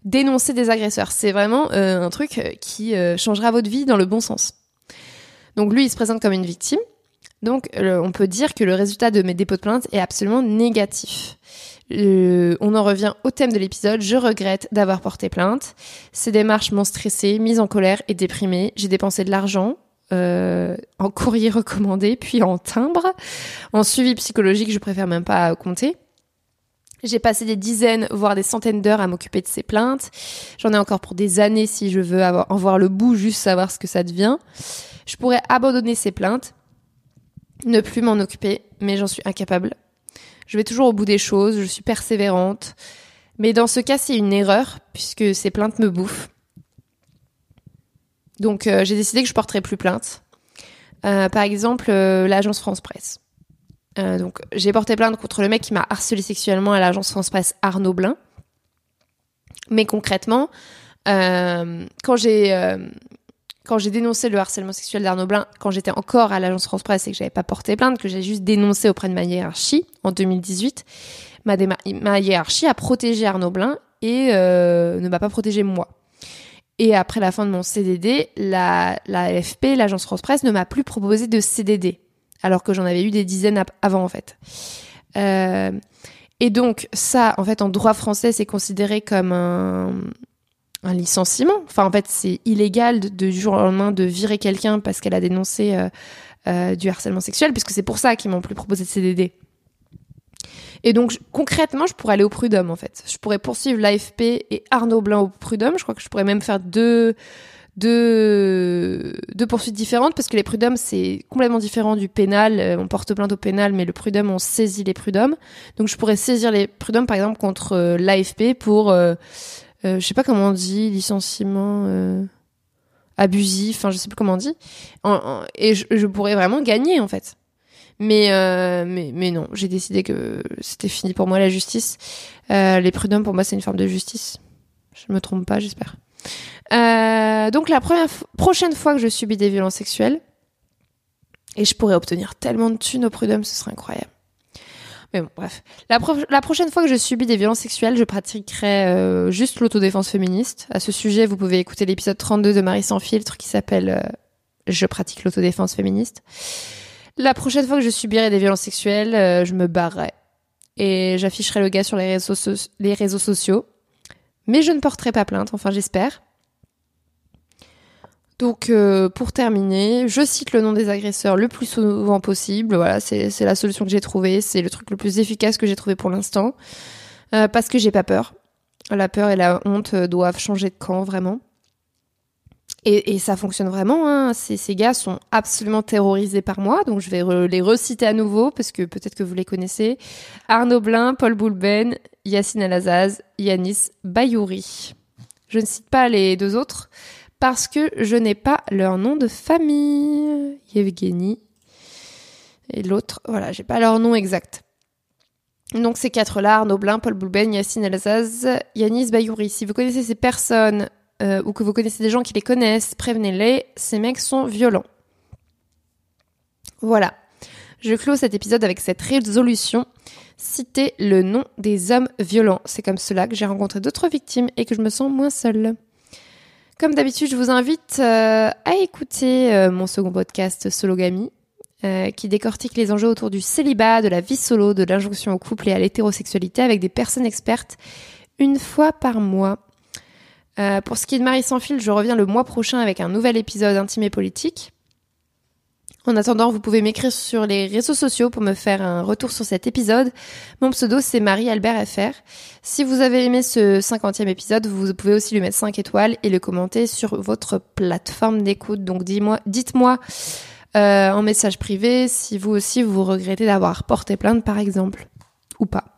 dénoncez des agresseurs. C'est vraiment euh, un truc qui changera votre vie dans le bon sens. Donc lui, il se présente comme une victime. Donc on peut dire que le résultat de mes dépôts de plainte est absolument négatif. Euh, on en revient au thème de l'épisode. Je regrette d'avoir porté plainte. Ces démarches m'ont stressée, mise en colère et déprimée. J'ai dépensé de l'argent euh, en courrier recommandé, puis en timbre, en suivi psychologique. Je préfère même pas compter. J'ai passé des dizaines, voire des centaines d'heures à m'occuper de ces plaintes. J'en ai encore pour des années si je veux avoir, en voir le bout, juste savoir ce que ça devient. Je pourrais abandonner ces plaintes, ne plus m'en occuper, mais j'en suis incapable. Je vais toujours au bout des choses, je suis persévérante. Mais dans ce cas, c'est une erreur, puisque ces plaintes me bouffent. Donc euh, j'ai décidé que je porterai plus plainte. Euh, par exemple, euh, l'agence France Presse. donc j'ai porté plainte contre le mec qui m'a harcelé sexuellement à l'agence France Presse Arnaud Blin. Mais concrètement, quand j'ai quand j'ai dénoncé le harcèlement sexuel d'Arnaud Blin, quand j'étais encore à l'agence France Presse et que j'avais pas porté plainte, que j'ai juste dénoncé auprès de ma hiérarchie en 2018, ma, hiérarchie a protégé Arnaud Blin et euh, ne m'a pas protégé moi. Et après la fin de mon CDD, la, la FP, l'agence France Presse, ne m'a plus proposé de CDD, alors que j'en avais eu des dizaines avant en fait. Euh, et donc ça, en fait, en droit français, c'est considéré comme un, un licenciement. Enfin, en fait, c'est illégal de, du jour au lendemain de virer quelqu'un parce qu'elle a dénoncé euh, euh, du harcèlement sexuel, puisque c'est pour ça qu'ils m'ont plus proposé de CDD. Et donc, concrètement, je pourrais aller au prud'homme, en fait. Je pourrais poursuivre l'AFP et Arnaud Blanc au prud'homme. Je crois que je pourrais même faire deux, deux, deux poursuites différentes, parce que les prud'hommes, c'est complètement différent du pénal. Euh, on porte plainte au pénal, mais le prud'homme, on saisit les prud'hommes. Donc, je pourrais saisir les prud'hommes, par exemple, contre l'AFP pour... Euh, je sais pas comment on dit, licenciement euh, abusif, enfin je sais plus comment on dit. et je, pourrais vraiment gagner en fait. Mais, euh, mais, mais non, j'ai décidé que c'était fini pour moi la justice. les prud'hommes pour moi c'est une forme de justice. Je me trompe pas, j'espère. donc la prochaine fois que je subis des violences sexuelles, et je pourrais obtenir tellement de thunes au prud'homme, ce serait incroyable. Mais bon, bref. La, la, prochaine fois que je subis des violences sexuelles, je pratiquerai euh, juste l'autodéfense féministe. À ce sujet, vous pouvez écouter l'épisode 32 de Marie sans filtre qui s'appelle euh, Je pratique l'autodéfense féministe. La prochaine fois que je subirai des violences sexuelles, euh, je me barrerai. Et j'afficherai le gars sur les réseaux, les réseaux sociaux. Mais je ne porterai pas plainte, enfin j'espère. Donc euh, pour terminer, je cite le nom des agresseurs le plus souvent possible. Voilà, c'est la solution que j'ai trouvée, c'est le truc le plus efficace que j'ai trouvé pour l'instant, euh, parce que j'ai pas peur. La peur et la honte doivent changer de camp vraiment. Et, et ça fonctionne vraiment. Hein. Ces, ces, gars sont absolument terrorisés par moi, donc je vais les reciter à nouveau parce que peut-être que vous les connaissez. Arnaud Blin, Paul Boulben, Yacine Alazaz, Yanis Bayouri. Je ne cite pas les deux autres parce que je n'ai pas leur nom de famille. Yevgeny. Et l'autre, voilà, j'ai pas leur nom exact. Donc ces quatre-là, Arnaud Blin, Paul Boulben, Yacine Elzaz, Yanis Bayouri. Si vous connaissez ces personnes euh, ou que vous connaissez des gens qui les connaissent, prévenez-les, ces mecs sont violents. Voilà. Je clôt cet épisode avec cette résolution. Citer le nom des hommes violents. C'est comme cela que j'ai rencontré d'autres victimes et que je me sens moins seule. Comme d'habitude, je vous invite euh, à écouter euh, mon second podcast Sologamy, euh, qui décortique les enjeux autour du célibat, de la vie solo, de l'injonction au couple et à l'hétérosexualité avec des personnes expertes une fois par mois. pour ce qui est de Marie sans fil, je reviens le mois prochain avec un nouvel épisode intime et politique. En attendant, vous pouvez m'écrire sur les réseaux sociaux pour me faire un retour sur cet épisode. Mon pseudo, c'est Marie-Albert FR. Si vous avez aimé ce 50e épisode, vous pouvez aussi lui mettre 5 étoiles et le commenter sur votre plateforme d'écoute. Donc dis-moi, dites-moi euh, en message privé si vous aussi vous regrettez d'avoir porté plainte par exemple. Ou pas.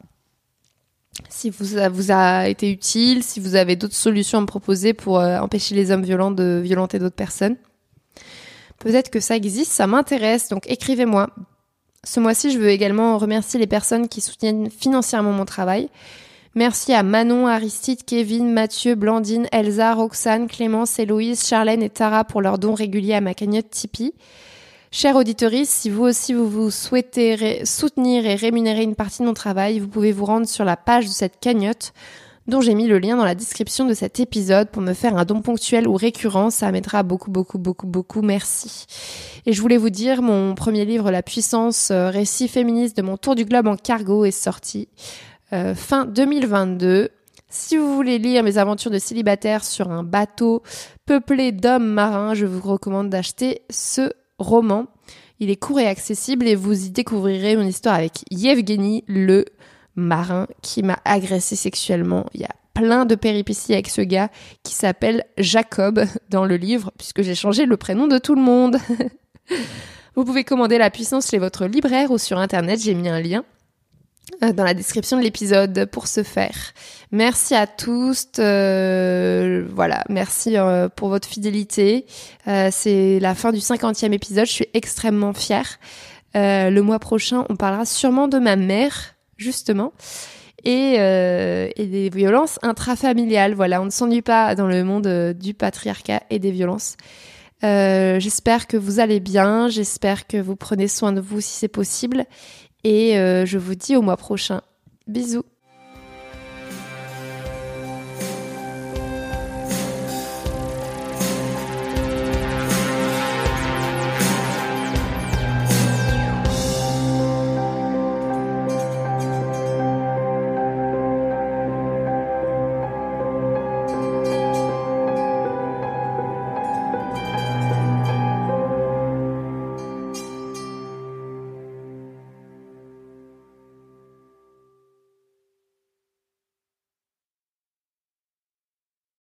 Si ça vous a été utile, si vous avez d'autres solutions à me proposer pour euh, empêcher les hommes violents de violenter d'autres personnes. Peut-être que ça existe, ça m'intéresse, donc écrivez-moi. Ce mois-ci, je veux également remercier les personnes qui soutiennent financièrement mon travail. Merci à Manon, Aristide, Kevin, Mathieu, Blandine, Elsa, Roxane, Clémence, Héloïse, Charlène et Tara pour leurs dons réguliers à ma cagnotte Tipeee. Chère auditeurice, si vous aussi vous, vous souhaitez soutenir et rémunérer une partie de mon travail, vous pouvez vous rendre sur la page de cette cagnotte dont j'ai mis le lien dans la description de cet épisode pour me faire un don ponctuel ou récurrent. Ça m'aidera beaucoup, beaucoup, beaucoup, beaucoup. Merci. Et je voulais vous dire, mon premier livre, La puissance, euh, récit féministe de mon tour du globe en cargo, est sorti euh, fin 2022. Si vous voulez lire mes aventures de célibataire sur un bateau peuplé d'hommes marins, je vous recommande d'acheter ce roman. Il est court et accessible et vous y découvrirez mon histoire avec Yevgeny, le marin qui m'a agressé sexuellement. Il y a plein de péripéties avec ce gars qui s'appelle Jacob dans le livre puisque j'ai changé le prénom de tout le monde. vous pouvez commander La puissance chez votre libraire ou sur internet, j'ai mis un lien. Euh, dans la description de l'épisode pour ce faire. Merci à tous. Euh, voilà, merci euh, pour votre fidélité. c'est la fin du cinquantième épisode. Je suis extrêmement fière. le mois prochain, on parlera sûrement de ma mère, justement. Et, et des violences intrafamiliales. Voilà, on ne s'ennuie pas dans le monde du patriarcat et des violences. j'espère que vous allez bien, j'espère que vous prenez soin de vous si c'est possible et euh, je vous dis au mois prochain. Bisous